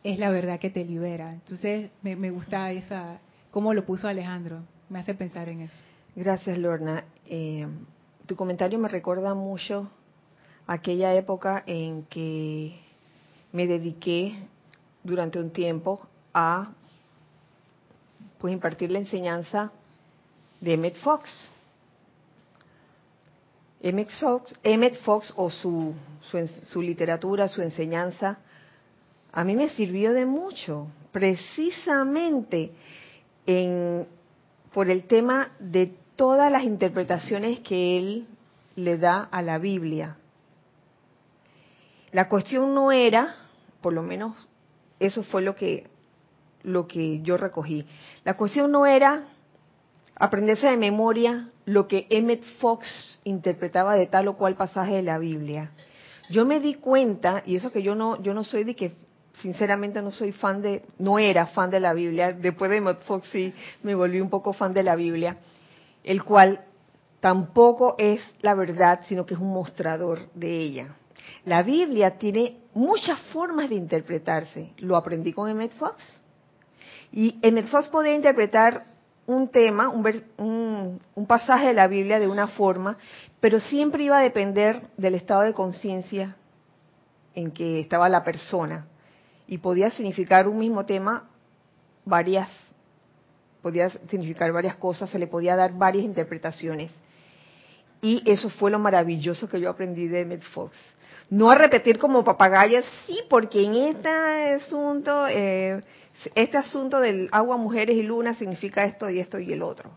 es la verdad que te libera. Entonces me, gusta esa, cómo lo puso Alejandro, me hace pensar en eso. Gracias Lorna. Eh, tu comentario me recuerda mucho aquella época en que me dediqué durante un tiempo a pues impartir la enseñanza de Emmett Fox. Emmett Fox, Emmett Fox o su, su, literatura, su enseñanza, a mí me sirvió de mucho, precisamente en, por el tema de todas las interpretaciones que él le da a la Biblia. La cuestión no era, por lo menos eso fue lo que, lo que yo recogí. La cuestión no era aprenderse de memoria lo que Emmett Fox interpretaba de tal o cual pasaje de la Biblia. Yo me di cuenta, y eso que yo no, yo no soy de que, sinceramente no soy fan de, no era fan de la Biblia, después de Emmett Fox sí me volví un poco fan de la Biblia, el cual tampoco es la verdad, sino que es un mostrador de ella. La Biblia tiene muchas formas de interpretarse. Lo aprendí con Emmett Fox. Y Emmett Fox podía interpretar un tema, un, un, pasaje de la Biblia de una forma, pero siempre iba a depender del estado de conciencia en que estaba la persona. Y podía significar un mismo tema varias, podía significar varias cosas, se le podía dar varias interpretaciones. Y eso fue lo maravilloso que yo aprendí de Emmett Fox no a repetir como papagayas, sí, porque en este asunto, eh, este asunto del agua, mujeres y luna significa esto y esto y el otro,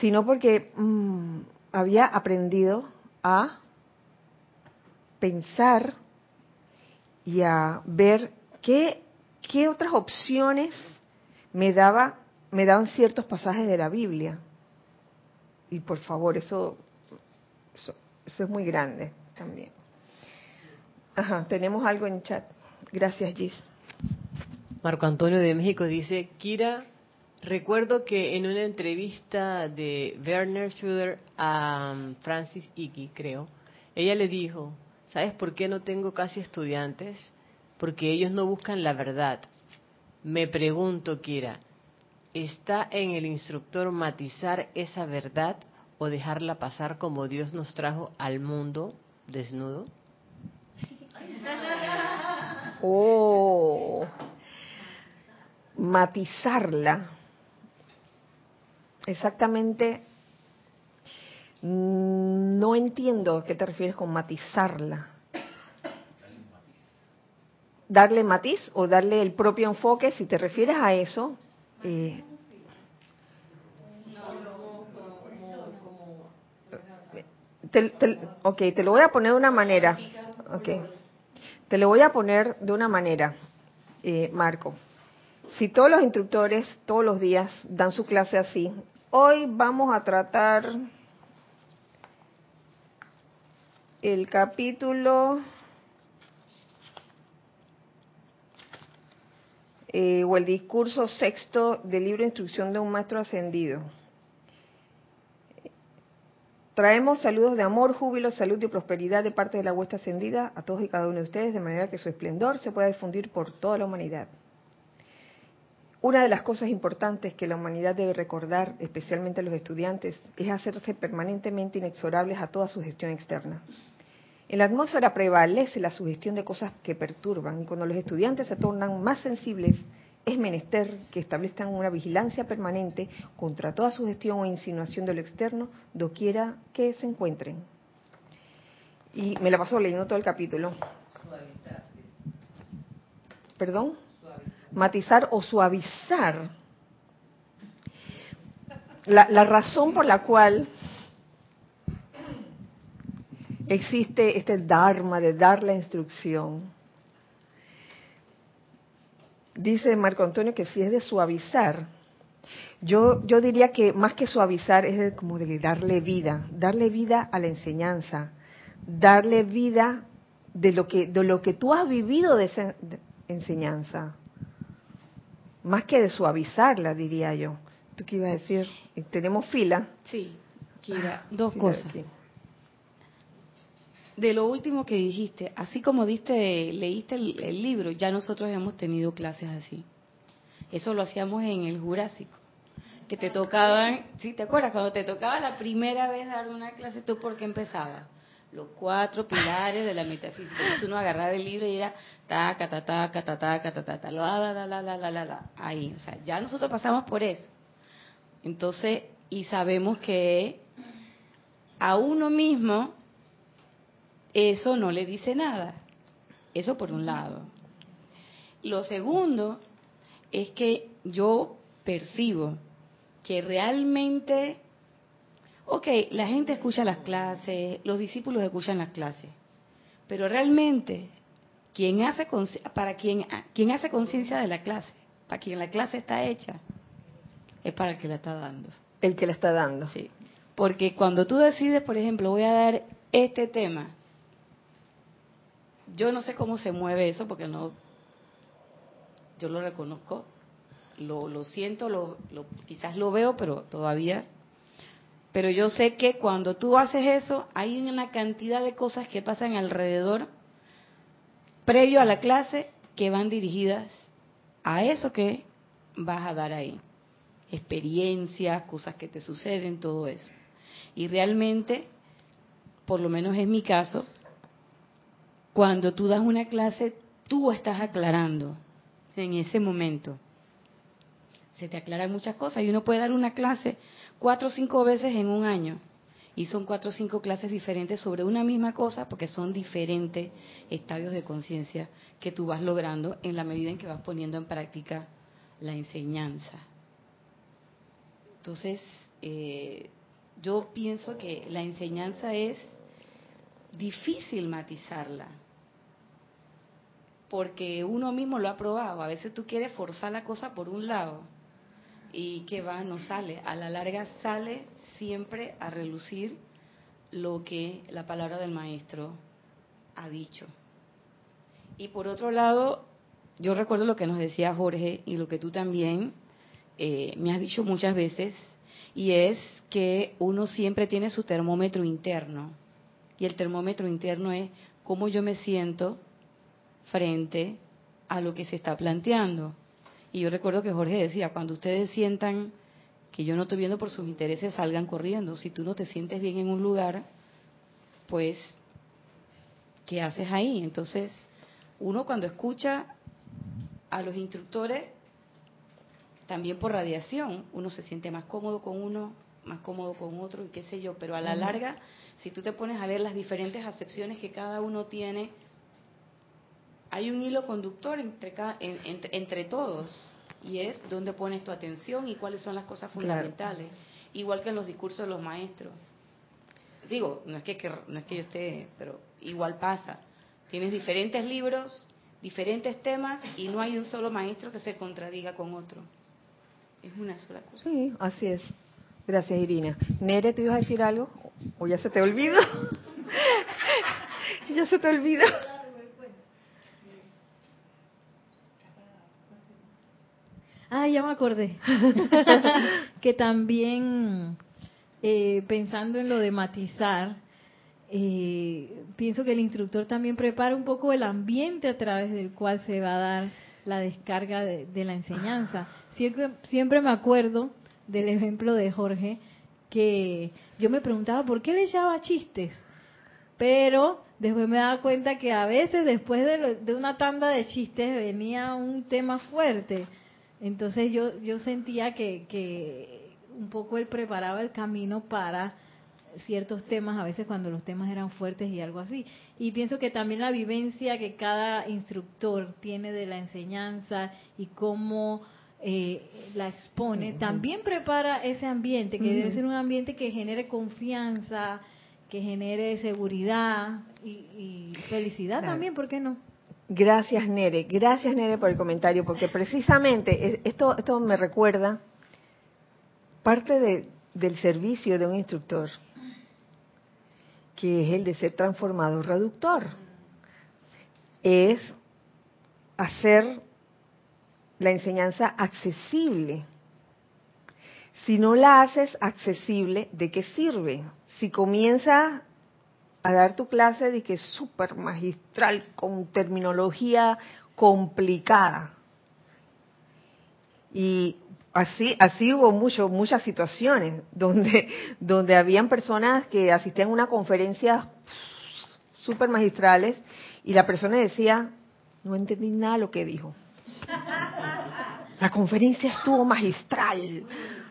sino porque mm, había aprendido a pensar y a ver qué, qué otras opciones me daba me daban ciertos pasajes de la Biblia. Y por favor, eso, eso, eso es muy grande también. Ajá, tenemos algo en chat. Gracias, Gis. Marco Antonio de México dice, Kira, recuerdo que en una entrevista de Werner Schuder a um, Francis Icky, creo, ella le dijo, ¿sabes por qué no tengo casi estudiantes? Porque ellos no buscan la verdad. Me pregunto, Kira, ¿está en el instructor matizar esa verdad o dejarla pasar como Dios nos trajo al mundo desnudo? Oh, matizarla. Exactamente, no entiendo a qué te refieres con matizarla. Darle matiz o darle el propio enfoque, si te refieres a eso. Eh, ok, te lo voy a poner de una manera. Okay. Te lo voy a poner de una manera, eh, Marco. Si todos los instructores todos los días dan su clase así, hoy vamos a tratar el capítulo eh, o el discurso sexto del libro Instrucción de un Maestro Ascendido. Traemos saludos de amor, júbilo, salud y prosperidad de parte de la huesta ascendida a todos y cada uno de ustedes, de manera que su esplendor se pueda difundir por toda la humanidad. Una de las cosas importantes que la humanidad debe recordar, especialmente los estudiantes, es hacerse permanentemente inexorables a toda su gestión externa. En la atmósfera prevalece la sugestión de cosas que perturban y cuando los estudiantes se tornan más sensibles es menester que establezcan una vigilancia permanente contra toda sugestión o insinuación de lo externo, doquiera que se encuentren. Y me la pasó leyendo todo el capítulo. ¿Perdón? Matizar o suavizar. La, la razón por la cual existe este dharma de dar la instrucción. Dice Marco Antonio que si es de suavizar, yo, yo diría que más que suavizar es como de darle vida, darle vida a la enseñanza, darle vida de lo que, de lo que tú has vivido de esa enseñanza, más que de suavizarla, diría yo. ¿Tú qué ibas a decir? Tenemos fila. Sí, Kira, dos cosas de lo último que dijiste, así como diste, leíste el, libro, ya nosotros hemos tenido clases así. Eso lo hacíamos en el Jurásico. Que te tocaban, ¿sí te acuerdas? Cuando te tocaba la primera vez dar una clase, ¿tú por qué empezabas? Los cuatro pilares de la metafísica. Entonces uno agarraba el libro y era ta, ta, ta, ta, ta, ta, ta, ta, ta, la, la, la, la, la, la, la. Ahí, o sea, ya nosotros pasamos por eso. Entonces, y sabemos que a uno mismo eso no le dice nada. Eso por un lado. Lo segundo es que yo percibo que realmente, ok, la gente escucha las clases, los discípulos escuchan las clases, pero realmente quien hace para quien, quien hace conciencia de la clase, para quien la clase está hecha, es para el que la está dando. El que la está dando. Sí. Porque cuando tú decides, por ejemplo, voy a dar este tema, yo no sé cómo se mueve eso porque no, yo lo reconozco, lo, lo siento, lo, quizás lo veo, pero todavía. Pero yo sé que cuando tú haces eso, hay una cantidad de cosas que pasan alrededor, previo a la clase, que van dirigidas a eso que vas a dar ahí. Experiencias, cosas que te suceden, todo eso. Y realmente, por lo menos en mi caso, cuando tú das una clase, tú estás aclarando en ese momento. Se te aclaran muchas cosas y uno puede dar una clase cuatro o cinco veces en un año. Y son cuatro o cinco clases diferentes sobre una misma cosa porque son diferentes estadios de conciencia que tú vas logrando en la medida en que vas poniendo en práctica la enseñanza. Entonces, eh, yo pienso que la enseñanza es difícil matizarla porque uno mismo lo ha probado. A veces tú quieres forzar la cosa por un lado y que va, no sale. A la larga sale siempre a relucir lo que la palabra del maestro ha dicho. Y por otro lado, yo recuerdo lo que nos decía Jorge y lo que tú también eh, me has dicho muchas veces, y es que uno siempre tiene su termómetro interno. Y el termómetro interno es cómo yo me siento frente a lo que se está planteando. Y yo recuerdo que Jorge decía, cuando ustedes sientan que yo no estoy viendo por sus intereses, salgan corriendo. Si tú no te sientes bien en un lugar, pues, ¿qué haces ahí? Entonces, uno cuando escucha a los instructores, también por radiación, uno se siente más cómodo con uno, más cómodo con otro y qué sé yo, pero a la larga, si tú te pones a ver las diferentes acepciones que cada uno tiene hay un hilo conductor entre, entre, todos y es dónde pones tu atención y cuáles son las cosas fundamentales, igual que en los discursos de los maestros. Digo, no es que, no es que yo esté, pero igual pasa. Tienes diferentes libros, diferentes temas y no hay un solo maestro que se contradiga con otro. Es una sola cosa. Sí, así es. Gracias, Irina. Nere, ¿tú ibas a decir algo? ¿O ya se te olvidó? ya se te olvidó. Ah, ya me acordé. que también, eh, pensando en lo de matizar, eh, pienso que el instructor también prepara un poco el ambiente a través del cual se va a dar la descarga de, la enseñanza. Siempre, siempre me acuerdo del ejemplo de Jorge, que yo me preguntaba por qué le echaba chistes, pero después me daba cuenta que a veces después de, de una tanda de chistes venía un tema fuerte. Entonces yo, yo sentía que, que un poco él preparaba el camino para ciertos temas, a veces cuando los temas eran fuertes y algo así. Y pienso que también la vivencia que cada instructor tiene de la enseñanza y cómo eh, la expone, también prepara ese ambiente, que debe ser un ambiente que genere confianza, que genere seguridad y, felicidad también, ¿por qué no? Gracias, Nere. Gracias, Nere, por el comentario, porque precisamente esto, esto me recuerda parte de, del servicio de un instructor que es el de ser transformador reductor. Es hacer la enseñanza accesible. Si no la haces accesible, ¿de qué sirve? Si comienzas a dar tu clase de que súper magistral, con terminología complicada, y así así hubo mucho, muchas situaciones donde donde habían personas que asistían a una conferencia súper magistrales y la persona decía no entendí nada de lo que dijo la conferencia estuvo magistral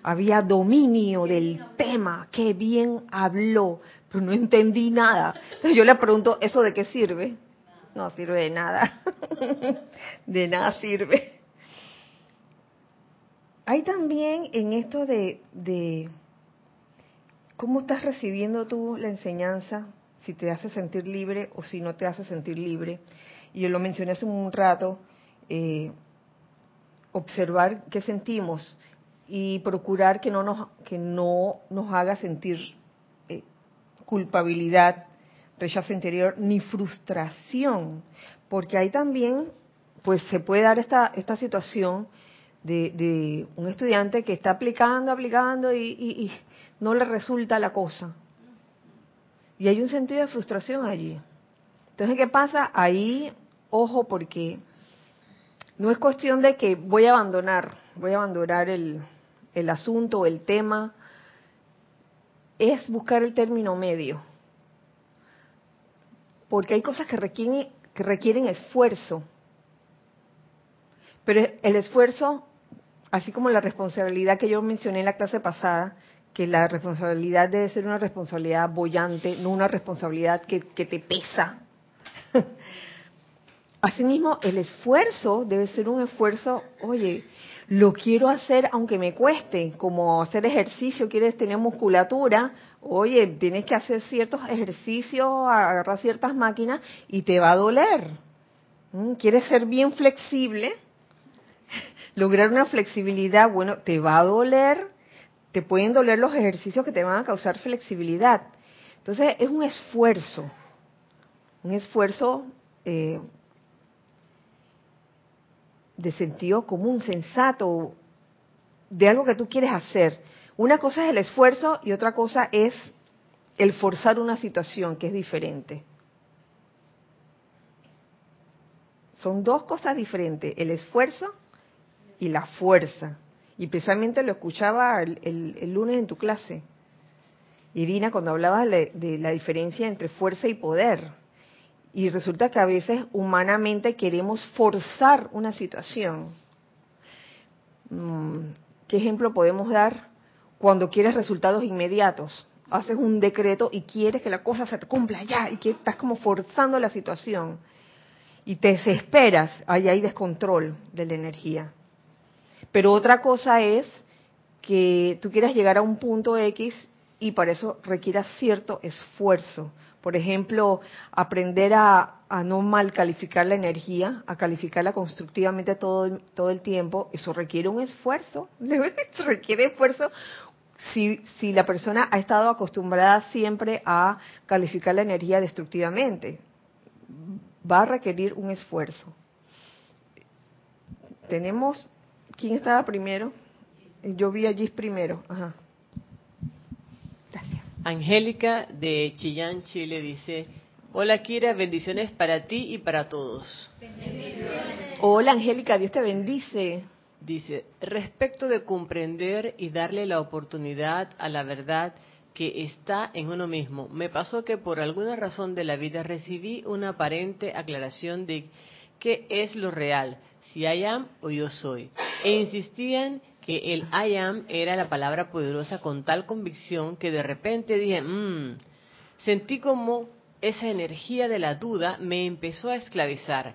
había dominio del tema qué bien habló pero no entendí nada. Entonces yo le pregunto eso de qué sirve no sirve de nada. De nada sirve. Hay también en esto de, cómo estás recibiendo tú la enseñanza, si te hace sentir libre o si no te hace sentir libre. Y yo lo mencioné hace un rato, eh, observar qué sentimos y procurar que no nos, que no nos haga sentir eh, culpabilidad, rechazo interior, ni frustración, porque ahí también pues se puede dar esta, esta situación de, un estudiante que está aplicando, aplicando y, no le resulta la cosa. Y hay un sentido de frustración allí. Entonces, ¿qué pasa? Ahí, ojo, porque no es cuestión de que voy a abandonar, voy a abandonar el, el asunto, el tema, es buscar el término medio. Porque hay cosas que requieren, que requieren esfuerzo. Pero el esfuerzo así como la responsabilidad que yo mencioné en la clase pasada, que la responsabilidad debe ser una responsabilidad bollante, no una responsabilidad que, te pesa. Asimismo, el esfuerzo debe ser un esfuerzo, oye, lo quiero hacer aunque me cueste, como hacer ejercicio, quieres tener musculatura, oye, tienes que hacer ciertos ejercicios, agarrar ciertas máquinas y te va a doler. ¿Mm? ¿Quieres ser bien flexible? lograr una flexibilidad, bueno, te va a doler, te pueden doler los ejercicios que te van a causar flexibilidad. Entonces es un esfuerzo, un esfuerzo eh, de sentido común, sensato, de algo que tú quieres hacer. Una cosa es el esfuerzo y otra cosa es el forzar una situación que es diferente. Son dos cosas diferentes, el esfuerzo y la fuerza. Y precisamente lo escuchaba el, lunes en tu clase, Irina, cuando hablabas de, la diferencia entre fuerza y poder. Y resulta que a veces humanamente queremos forzar una situación. Mm, ¿Qué ejemplo podemos dar cuando quieres resultados inmediatos? Haces un decreto y quieres que la cosa se te cumpla ya y que estás como forzando la situación y te desesperas, ahí hay descontrol de la energía. Pero otra cosa es que tú quieras llegar a un punto X y para eso requiera cierto esfuerzo. Por ejemplo, aprender a, no mal calificar la energía, a calificarla constructivamente todo, todo el tiempo, eso requiere un esfuerzo, requiere esfuerzo si, si la persona ha estado acostumbrada siempre a calificar la energía destructivamente. Va a requerir un esfuerzo. Tenemos ¿Quién estaba primero? Yo vi allí primero. Ajá. Angélica de Chillán, Chile dice, hola Kira, bendiciones para ti y para todos. Hola Angélica, Dios te bendice. Dice, respecto de comprender y darle la oportunidad a la verdad, que está en uno mismo. Me pasó que por alguna razón de la vida recibí una aparente aclaración de qué es lo real, si I am o yo soy. E insistían que el I am era la palabra poderosa con tal convicción que de repente dije, mmm, sentí como esa energía de la duda me empezó a esclavizar.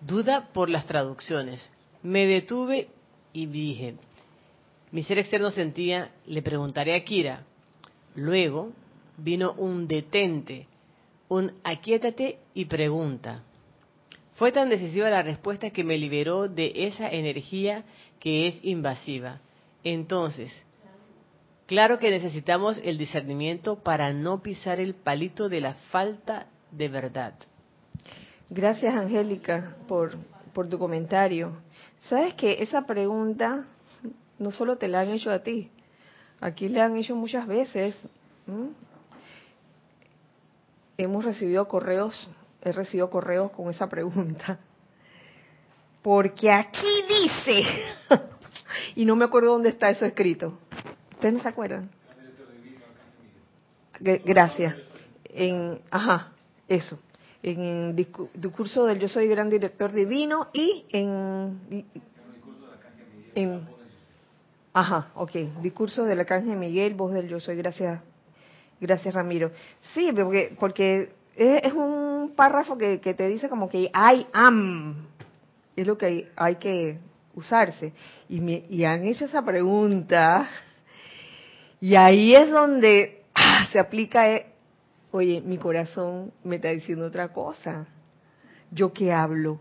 Duda por las traducciones. Me detuve y dije, mi ser externo sentía, le preguntaré a Kira. Luego vino un detente, un aquíétate y pregunta. Fue tan decisiva la respuesta que me liberó de esa energía que es invasiva. Entonces, claro que necesitamos el discernimiento para no pisar el palito de la falta de verdad. Gracias, Angélica, por, tu comentario. Sabes que esa pregunta no solo te la han hecho a ti, aquí le han hecho muchas veces. Hemos recibido correos, he recibido correos con esa pregunta. Porque aquí dice, y no me acuerdo dónde está eso escrito. ¿Ustedes no se acuerdan? Gracias. En, ajá, eso. En el discurso del Yo soy gran director divino y en, en Ajá, ok. Discurso del Arcángel Miguel, voz del Yo Soy. Gracias, gracias Ramiro. Sí, porque, porque es, un párrafo que, te dice como que I am. Es lo que hay, que usarse. Y, me, y han hecho esa pregunta. Y ahí es donde ah, se aplica, eh, oye, mi corazón me está diciendo otra cosa. ¿Yo qué hablo?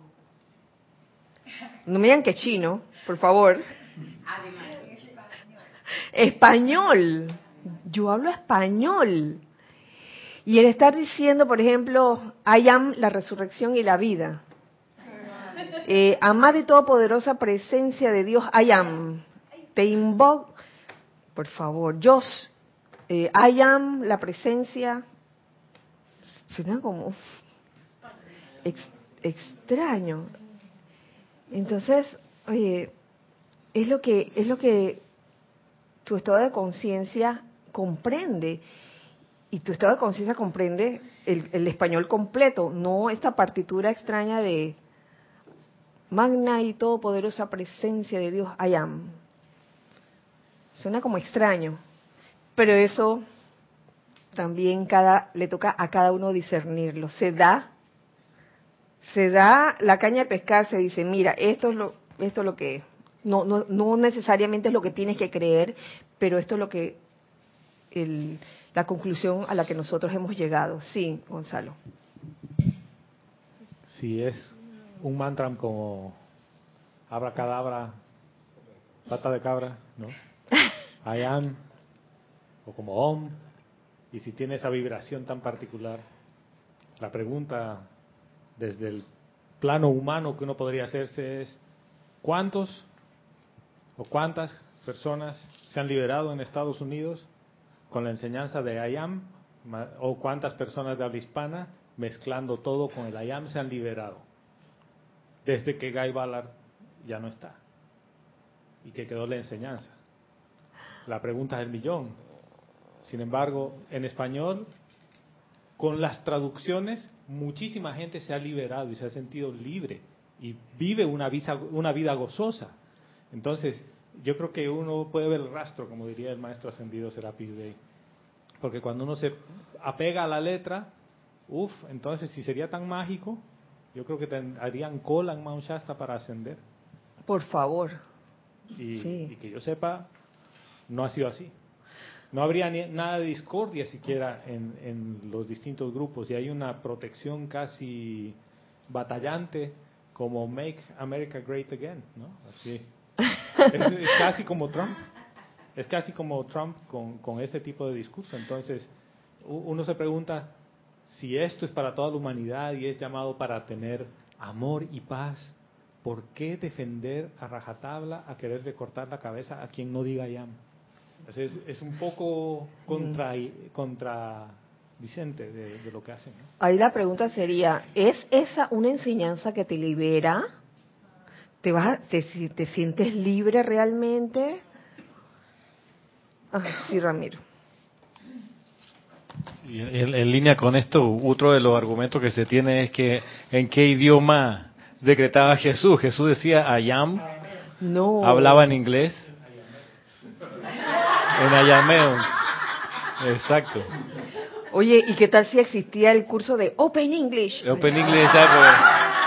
No me digan que chino, por favor. Además español. Yo hablo español. Y el estar diciendo, por ejemplo, I am la resurrección y la vida. Eh, amada y todopoderosa presencia de Dios, I am. Te invoco, por favor, yo, eh, I am la presencia. Suena como extraño. Entonces, oye, es lo que es lo que tu estado de conciencia comprende. Y tu estado de conciencia comprende el, español completo, no esta partitura extraña de magna y todopoderosa presencia de Dios, I am. Suena como extraño, pero eso también cada, le toca a cada uno discernirlo. Se da, se da la caña de pescar, se dice, mira, esto es lo, esto es lo que es no, no, no necesariamente es lo que tienes que creer, pero esto es lo que el, la conclusión a la que nosotros hemos llegado. Sí, Gonzalo. Si es un mantra como cadabra, pata de cabra, ¿no? I am, o como Om, y si tiene esa vibración tan particular, la pregunta desde el plano humano que uno podría hacerse es, ¿cuántos o cuántas personas se han liberado en Estados Unidos con la enseñanza de IAM o cuántas personas de habla hispana mezclando todo con el IAM se han liberado desde que Guy Ballard ya no está y que quedó la enseñanza. La pregunta es el millón. Sin embargo, en español, con las traducciones, muchísima gente se ha liberado y se ha sentido libre y vive una vida, una vida gozosa. Entonces, yo creo que uno puede ver el rastro, como diría el maestro ascendido Serapis Bey. Porque cuando uno se apega a la letra, uff, entonces si sería tan mágico, yo creo que harían cola en Mount Shasta para ascender. Por favor. Y, que yo sepa, no ha sido así. No habría nada de discordia siquiera en, en los distintos grupos y hay una protección casi batallante como Make America Great Again, ¿no? Así es, casi como Trump. Es casi como Trump con, con ese tipo de discurso. Entonces, uno se pregunta si esto es para toda la humanidad y es llamado para tener amor y paz. ¿Por qué defender a rajatabla, a querer recortar la cabeza a quien no diga ya? Es, es un poco contra, contradicente de, de, lo que hacen. Ahí la pregunta sería, ¿es esa una enseñanza que te libera? ¿Te, vas te, te sientes libre realmente? Ah, sí, Ramiro. Y en, en línea con esto, otro de los argumentos que se tiene es que en qué idioma decretaba Jesús. Jesús decía I am, No. hablaba en inglés, en ayameo. Exacto. Oye, ¿y qué tal si existía el curso de Open English? Open English, ya, pues.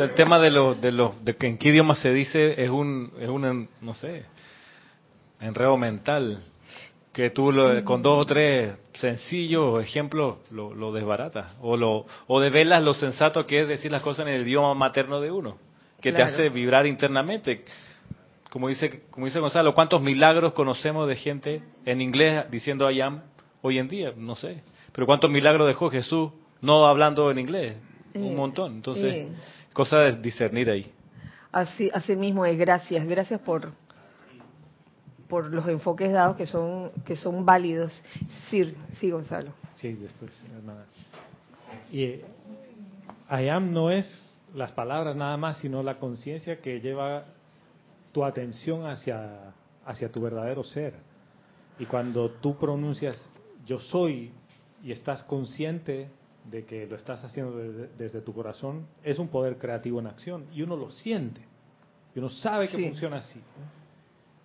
El tema de lo, de lo, de que en qué idioma se dice es un, es un, no sé, enredo mental. Que tú lo- con dos o tres sencillos ejemplos lo, lo desbaratas o lo o develas lo sensato que es decir las cosas en el idioma materno de uno. Que Claro. te hace vibrar internamente. Como dice como dice Gonzalo cuántos milagros conocemos de gente en inglés diciendo I am hoy en día no sé. Pero cuántos milagros dejó Jesús no hablando en inglés un Eh, montón. Entonces. Cosa de discernir ahí Así, así mismo es, gracias, gracias por por los enfoques dados que son que son válidos. Sí, sí, Gonzalo. Sí, después, hermana. Y eh, I am no es las palabras nada más, sino la conciencia que lleva tu atención hacia, hacia tu verdadero ser. Y cuando tú pronuncias yo soy y estás consciente de que lo estás haciendo desde, desde tu corazón, es un poder creativo en acción. Y uno lo siente. Y uno sabe que Sí. funciona así.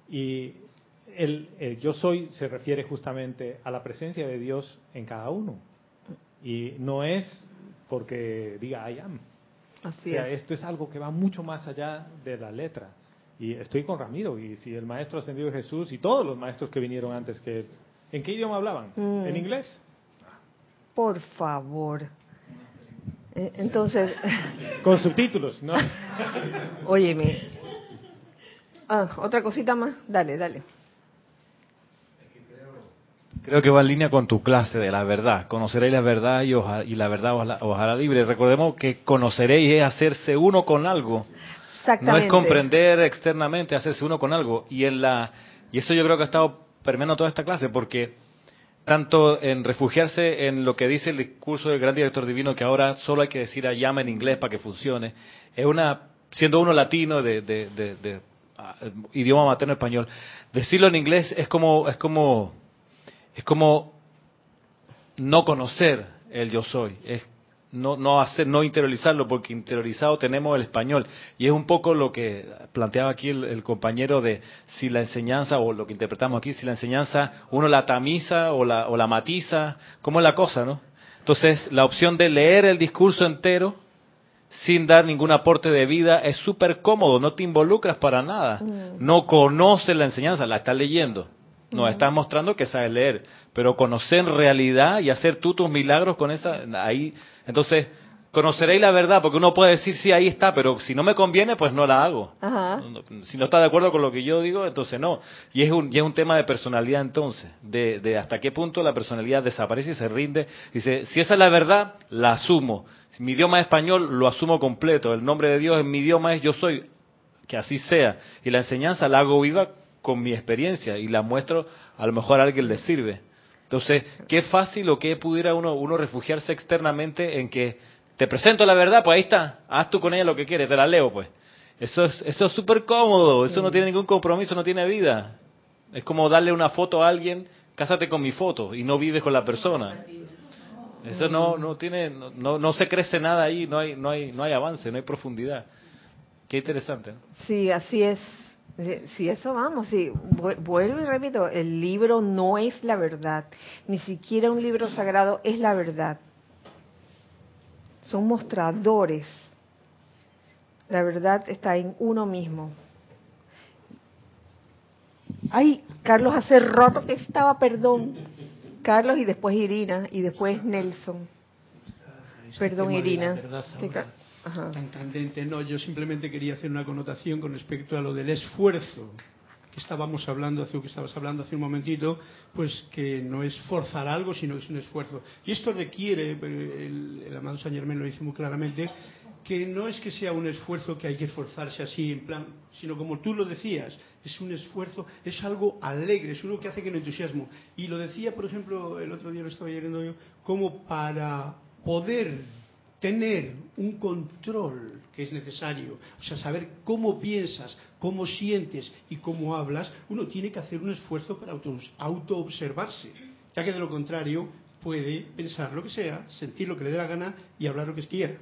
Y el, el yo soy se refiere justamente a la presencia de Dios en cada uno. Y no es porque diga I am. O sea, es. esto es algo que va mucho más allá de la letra. Y estoy con Ramiro, y si el maestro ascendido Jesús y todos los maestros que vinieron antes que él, ¿en qué idioma hablaban? Mm. ¿En inglés? Por favor. Eh, Entonces, Con subtítulos, ¿no? óyeme. Ah, otra cosita más. Dale, dale. Creo que va en línea con tu clase de la verdad. Conoceréis la verdad y, oja- y la verdad os, hará libre. Recordemos que conoceréis es hacerse uno con algo. No es comprender externamente, hacerse uno con algo. Y en la y eso yo creo que ha estado permeando toda esta clase, porque tanto en refugiarse en lo que dice el discurso del gran director divino, que ahora solo hay que decir a llama en inglés para que funcione, es una, siendo uno latino de, de- de- ah, idioma materno español, decirlo en inglés es como, es como, es como no conocer el yo soy, es no, no hacer, no interiorizarlo, porque interiorizado tenemos el español. Y es un poco lo que planteaba aquí el, el compañero de si la enseñanza, o lo que interpretamos aquí, si la enseñanza uno la tamiza o la, o la matiza, ¿cómo es la cosa, no? Entonces, la opción de leer el discurso entero sin dar ningún aporte de vida es súper cómodo, no te involucras para nada. No conoces la enseñanza, la estás leyendo. Nos estás mostrando que sabes leer, pero conocer en realidad y hacer tú tus milagros con esa, ahí, entonces, conoceréis la verdad, porque uno puede decir, sí, ahí está, pero si no me conviene, pues no la hago. Ajá. Si no está de acuerdo con lo que yo digo, entonces no. Y es un, y es un tema de personalidad entonces, de, de hasta qué punto la personalidad desaparece y se rinde. Dice, si esa es la verdad, la asumo. Si mi idioma es español, lo asumo completo. El nombre de Dios en mi idioma es yo soy. Que así sea. Y la enseñanza la hago viva con mi experiencia y la muestro, a lo mejor a alguien le sirve. Entonces, qué fácil o qué pudiera uno, uno refugiarse externamente en que te presento la verdad, pues ahí está, haz tú con ella lo que quieres, te la leo pues. Eso es eso es súper cómodo, eso no tiene ningún compromiso, no tiene vida. Es como darle una foto a alguien, cásate con mi foto y no vives con la persona. Eso no no tiene no, no, se crece nada ahí, no hay no hay no hay avance, no hay profundidad. Qué interesante. ¿no? Sí, así es. Sí, eso vamos. Vu- Vuelvo y repito, el libro no es la verdad. Ni siquiera un libro sagrado es la verdad. Son mostradores. La verdad está en uno mismo. Ay, Carlos, hace rato que estaba, perdón. Carlos y después Irina y después Nelson. Perdón, Irina. Ajá. tan candente. No, yo simplemente quería hacer una connotación con respecto a lo del esfuerzo que estábamos hablando hace que estabas hablando hace un momentito, pues que no es forzar algo, sino que es un esfuerzo. Y esto requiere, eh, el, el amado Saint Germain lo dice muy claramente, que no es que sea un esfuerzo que hay que esforzarse así en plan, sino como tú lo decías, es un esfuerzo, es algo alegre, es algo que hace que el entusiasmo. Y lo decía, por ejemplo, el otro día lo estaba leyendo yo, como para poder tener un control que es necesario, o sea, saber cómo piensas, cómo sientes y cómo hablas, uno tiene que hacer un esfuerzo para auto- autoobservarse. ya que de lo contrario puede pensar lo que sea, sentir lo que le dé la gana y hablar lo que quiera.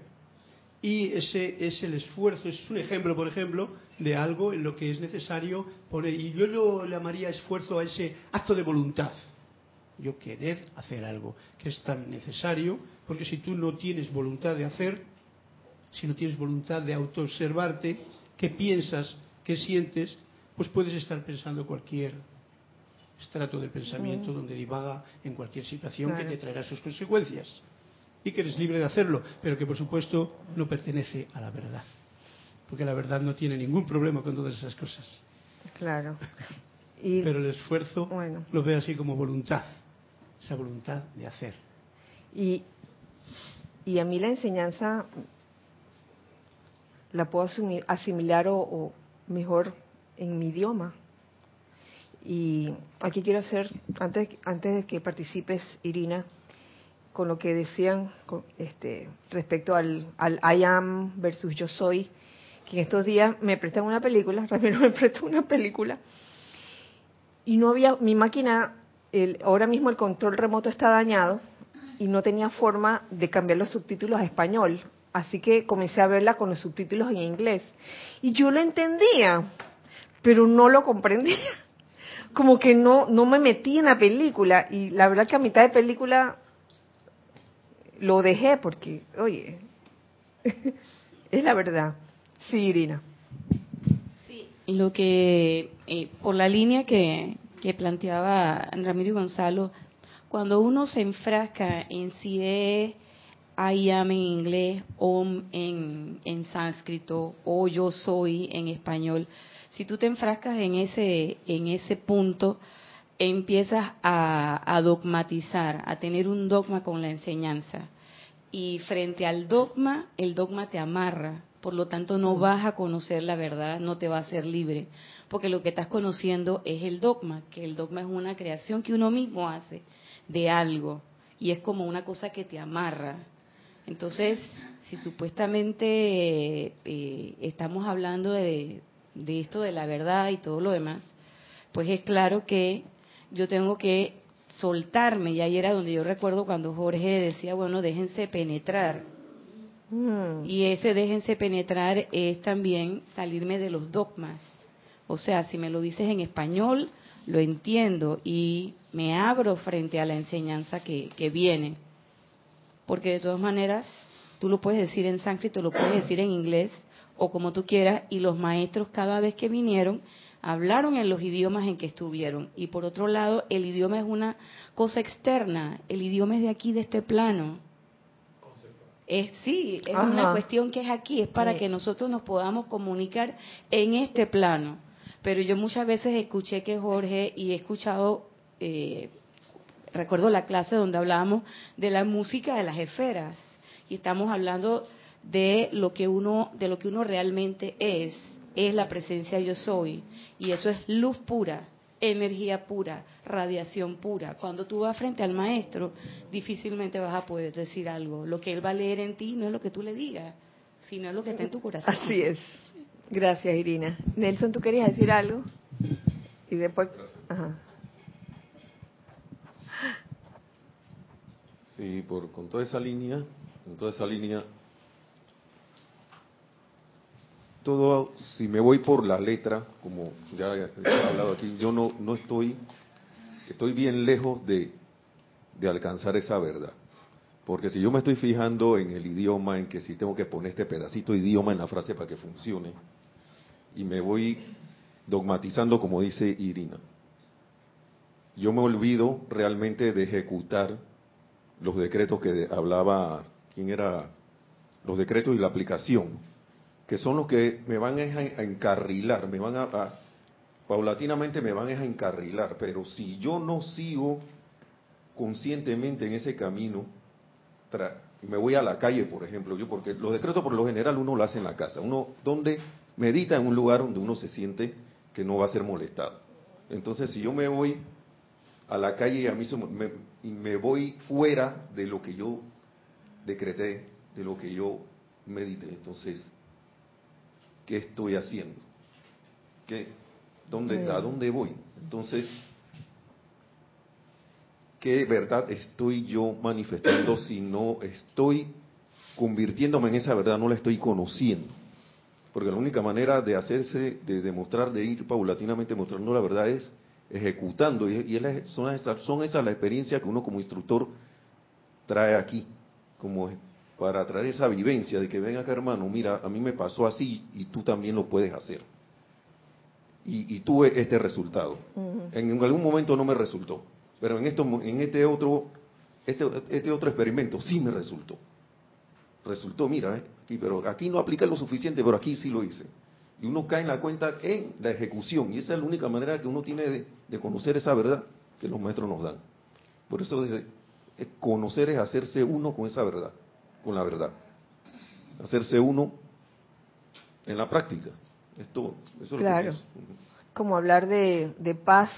Y ese es el esfuerzo, es un ejemplo, por ejemplo, de algo en lo que es necesario poner. Y yo lo llamaría esfuerzo a ese acto de voluntad. Yo querer hacer algo que es tan necesario, porque si tú no tienes voluntad de hacer, si no tienes voluntad de autoobservarte, qué piensas, qué sientes, pues puedes estar pensando cualquier estrato del pensamiento donde divaga en cualquier situación que te traerá sus consecuencias y que eres libre de hacerlo, pero que por supuesto no pertenece a la verdad, porque la verdad no tiene ningún problema con todas esas cosas. Claro. pero el esfuerzo lo veo así como voluntad, esa voluntad de hacer. Y, y a mí la enseñanza la puedo asimilar o mejor en mi idioma. Y aquí quiero hacer, antes, antes de que participes, Irina, con lo que decían este, respecto al, al I am versus yo soy, que en estos días me prestan una película, Ramiro me prestó una película, y no había, mi máquina, el, ahora mismo el control remoto está dañado y no tenía forma de cambiar los subtítulos a español, así que comencé a verla con los subtítulos en inglés. Y yo lo entendía, pero no lo comprendía. Como que no, no me metí en la película y la verdad que a mitad de película lo dejé porque, oye, es la verdad. Sí, Irina. Sí, lo que, eh, por la línea que, que planteaba Ramiro Gonzalo, cuando uno se enfrasca en si es I am en inglés, o en, en sánscrito, o yo soy en español, si tú te enfrascas en ese, en ese punto, empiezas a, dogmatizar, a tener un dogma con la enseñanza. Y frente al dogma, el dogma te amarra, por lo tanto no mm. vas a conocer la verdad, no te va a ser libre, porque lo que estás conociendo es el dogma, que el dogma es una creación que uno mismo hace de algo, y es como una cosa que te amarra. Entonces, si supuestamente eh, estamos hablando de, de esto de la verdad y todo lo demás, pues es claro que yo tengo que soltarme, y ahí era donde yo recuerdo cuando Jorge decía, bueno, déjense penetrar. Mm. Y ese déjense penetrar es también salirme de los dogmas. O sea, si me lo dices en español, lo entiendo y me abro frente a la enseñanza que, que viene. Porque de todas maneras, tú lo puedes decir en sánscrito, lo puedes decir en inglés o como tú quieras, y los maestros cada vez que vinieron hablaron en los idiomas en que estuvieron. Y por otro lado, el idioma es una cosa externa, el idioma es de aquí, de este plano. Es, sí, es una cuestión que es aquí, es para que nosotros nos podamos comunicar en este plano. Pero yo muchas veces escuché que Jorge, y he escuchado, eh, recuerdo la clase donde hablábamos de la música de las esferas, y estamos hablando de lo que uno, de lo que uno realmente es, es la presencia yo soy. Y eso es luz pura, energía pura, radiación pura. Cuando tú vas frente al maestro, difícilmente vas a poder decir algo. Lo que él va a leer en ti no es lo que tú le digas, sino es lo que está en tu corazón. Así es. Gracias, Irina. Nelson, ¿tú querías decir algo? Y después... Ajá. Sí, por, con toda esa línea, con toda esa línea, todo, si me voy por la letra, como ya he hablado aquí, yo no, no estoy, estoy bien lejos de, de alcanzar esa verdad. Porque si yo me estoy fijando en el idioma, en que si tengo que poner este pedacito de idioma en la frase para que funcione, y me voy dogmatizando como dice Irina, yo me olvido realmente de ejecutar los decretos que hablaba, ¿quién era? Los decretos y la aplicación que son los que me van a encarrilar, me van a, paulatinamente me van a encarrilar, pero si yo no sigo conscientemente en ese camino, me voy a la calle, por ejemplo, yo porque los decretos por lo general uno lo hace en la casa, uno donde medita en un lugar donde uno se siente que no va a ser molestado. Entonces, si yo me voy a la calle y a mí me, y me voy fuera de lo que yo decreté, de lo que yo medité, entonces ¿qué estoy haciendo? ¿Qué, dónde, ¿A dónde voy? Entonces, qué verdad estoy yo manifestando si no estoy convirtiéndome en esa verdad, no la estoy conociendo. Porque la única manera de hacerse, de demostrar, de ir paulatinamente mostrando la verdad es ejecutando. Y, son, esas, son esas las experiencias que uno como instructor trae aquí, como para traer esa vivencia de que ven acá hermano, mira, a mí me pasó así y tú también lo puedes hacer. Y, tuve este resultado. en, algún momento no me resultó, pero en, esto, en este, otro, este, este otro experimento sí me resultó resultó, mira, eh, pero aquí no aplica lo suficiente, pero aquí sí lo hice. Y uno cae en la cuenta en la ejecución, y esa es la única manera que uno tiene de, conocer esa verdad que los maestros nos dan. Por eso dice, eh, conocer es hacerse uno con esa verdad, con la verdad. Hacerse uno en la práctica. Esto, eso es claro. Como hablar de, de paz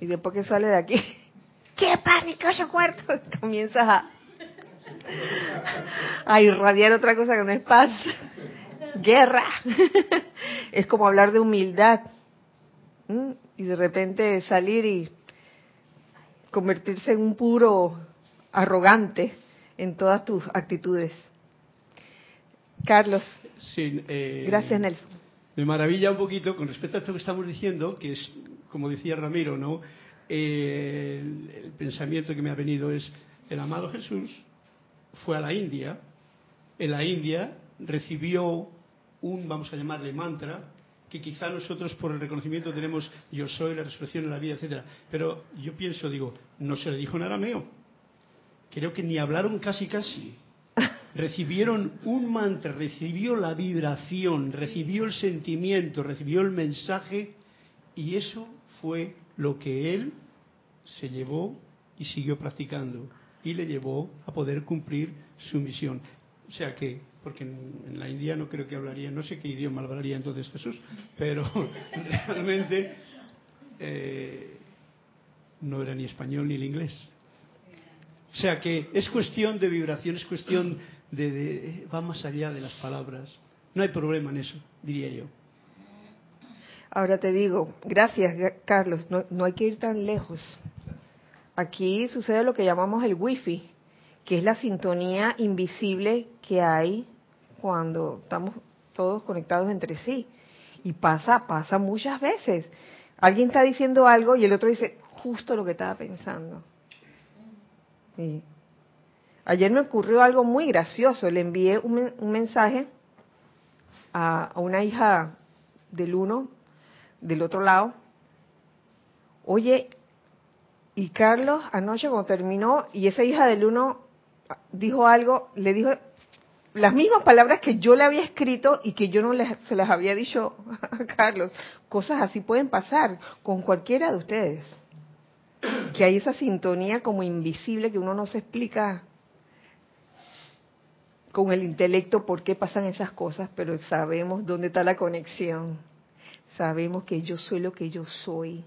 y después que sale de aquí, ¿qué paz, mi coño cuarto? Comienzas a a irradiar otra cosa que no es paz. Guerra. es como hablar de humildad. Y de repente salir y convertirse en un puro arrogante en todas tus actitudes. Carlos. Eh, Gracias, Nelson. Me maravilla un poquito con respecto a esto que estamos diciendo, que es, como decía Ramiro, ¿no? Eh, el pensamiento que me ha venido es el amado Jesús fue a la India, en la India recibió un, vamos a llamarle mantra, que quizá nosotros por el reconocimiento tenemos yo soy la resurrección en la vida, etcétera. Pero yo pienso, digo, no se le dijo en arameo. Creo que ni hablaron casi casi. Recibieron un mantra, recibió la vibración, recibió el sentimiento, recibió el mensaje y eso fue lo que él se llevó y siguió practicando y le llevó a poder cumplir su misión. O sea que, porque en, la India no creo que hablaría, no sé qué idioma hablaría entonces Jesús, pero realmente eh, no era ni español ni el inglés. O sea que es cuestión de vibración, es cuestión de, va más allá de las palabras. No hay problema en eso, diría yo. Ahora te digo, gracias Carlos, no, no hay que ir tan lejos. Aquí sucede lo que llamamos el wifi, que es la sintonía invisible que hay cuando estamos todos conectados entre sí. Y pasa, pasa muchas veces. Alguien está diciendo algo y el otro dice justo lo que estaba pensando. Ayer me ocurrió algo muy gracioso. Le envié un, mensaje a, a una hija del uno, del otro lado. Oye, y Carlos anoche cuando terminó y esa hija del uno dijo algo, le dijo las mismas palabras que yo le había escrito y que yo no se las había dicho a Carlos. Cosas así pueden pasar con cualquiera de ustedes. Que hay esa sintonía como invisible que uno no se explica con el intelecto por qué pasan esas cosas, pero sabemos dónde está la conexión. Sabemos que yo soy lo que yo soy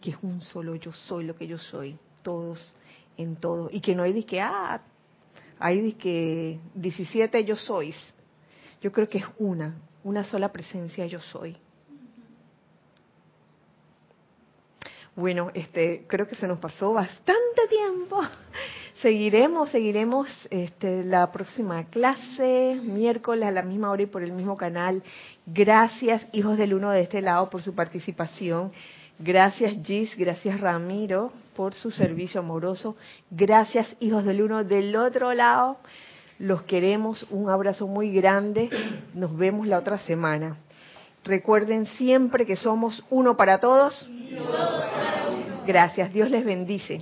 que es un solo yo soy lo que yo soy, todos en todo, y que no hay de que, ah, hay de que 17 yo sois. Yo creo que es una, una sola presencia yo soy. Bueno, este, creo que se nos pasó bastante tiempo. Seguiremos, seguiremos este, la próxima clase, miércoles a la misma hora y por el mismo canal. Gracias, hijos del uno de este lado, por su participación. Gracias Gis, gracias Ramiro por su servicio amoroso. Gracias hijos del uno del otro lado. Los queremos, un abrazo muy grande. Nos vemos la otra semana. Recuerden siempre que somos uno para todos. Gracias, Dios les bendice.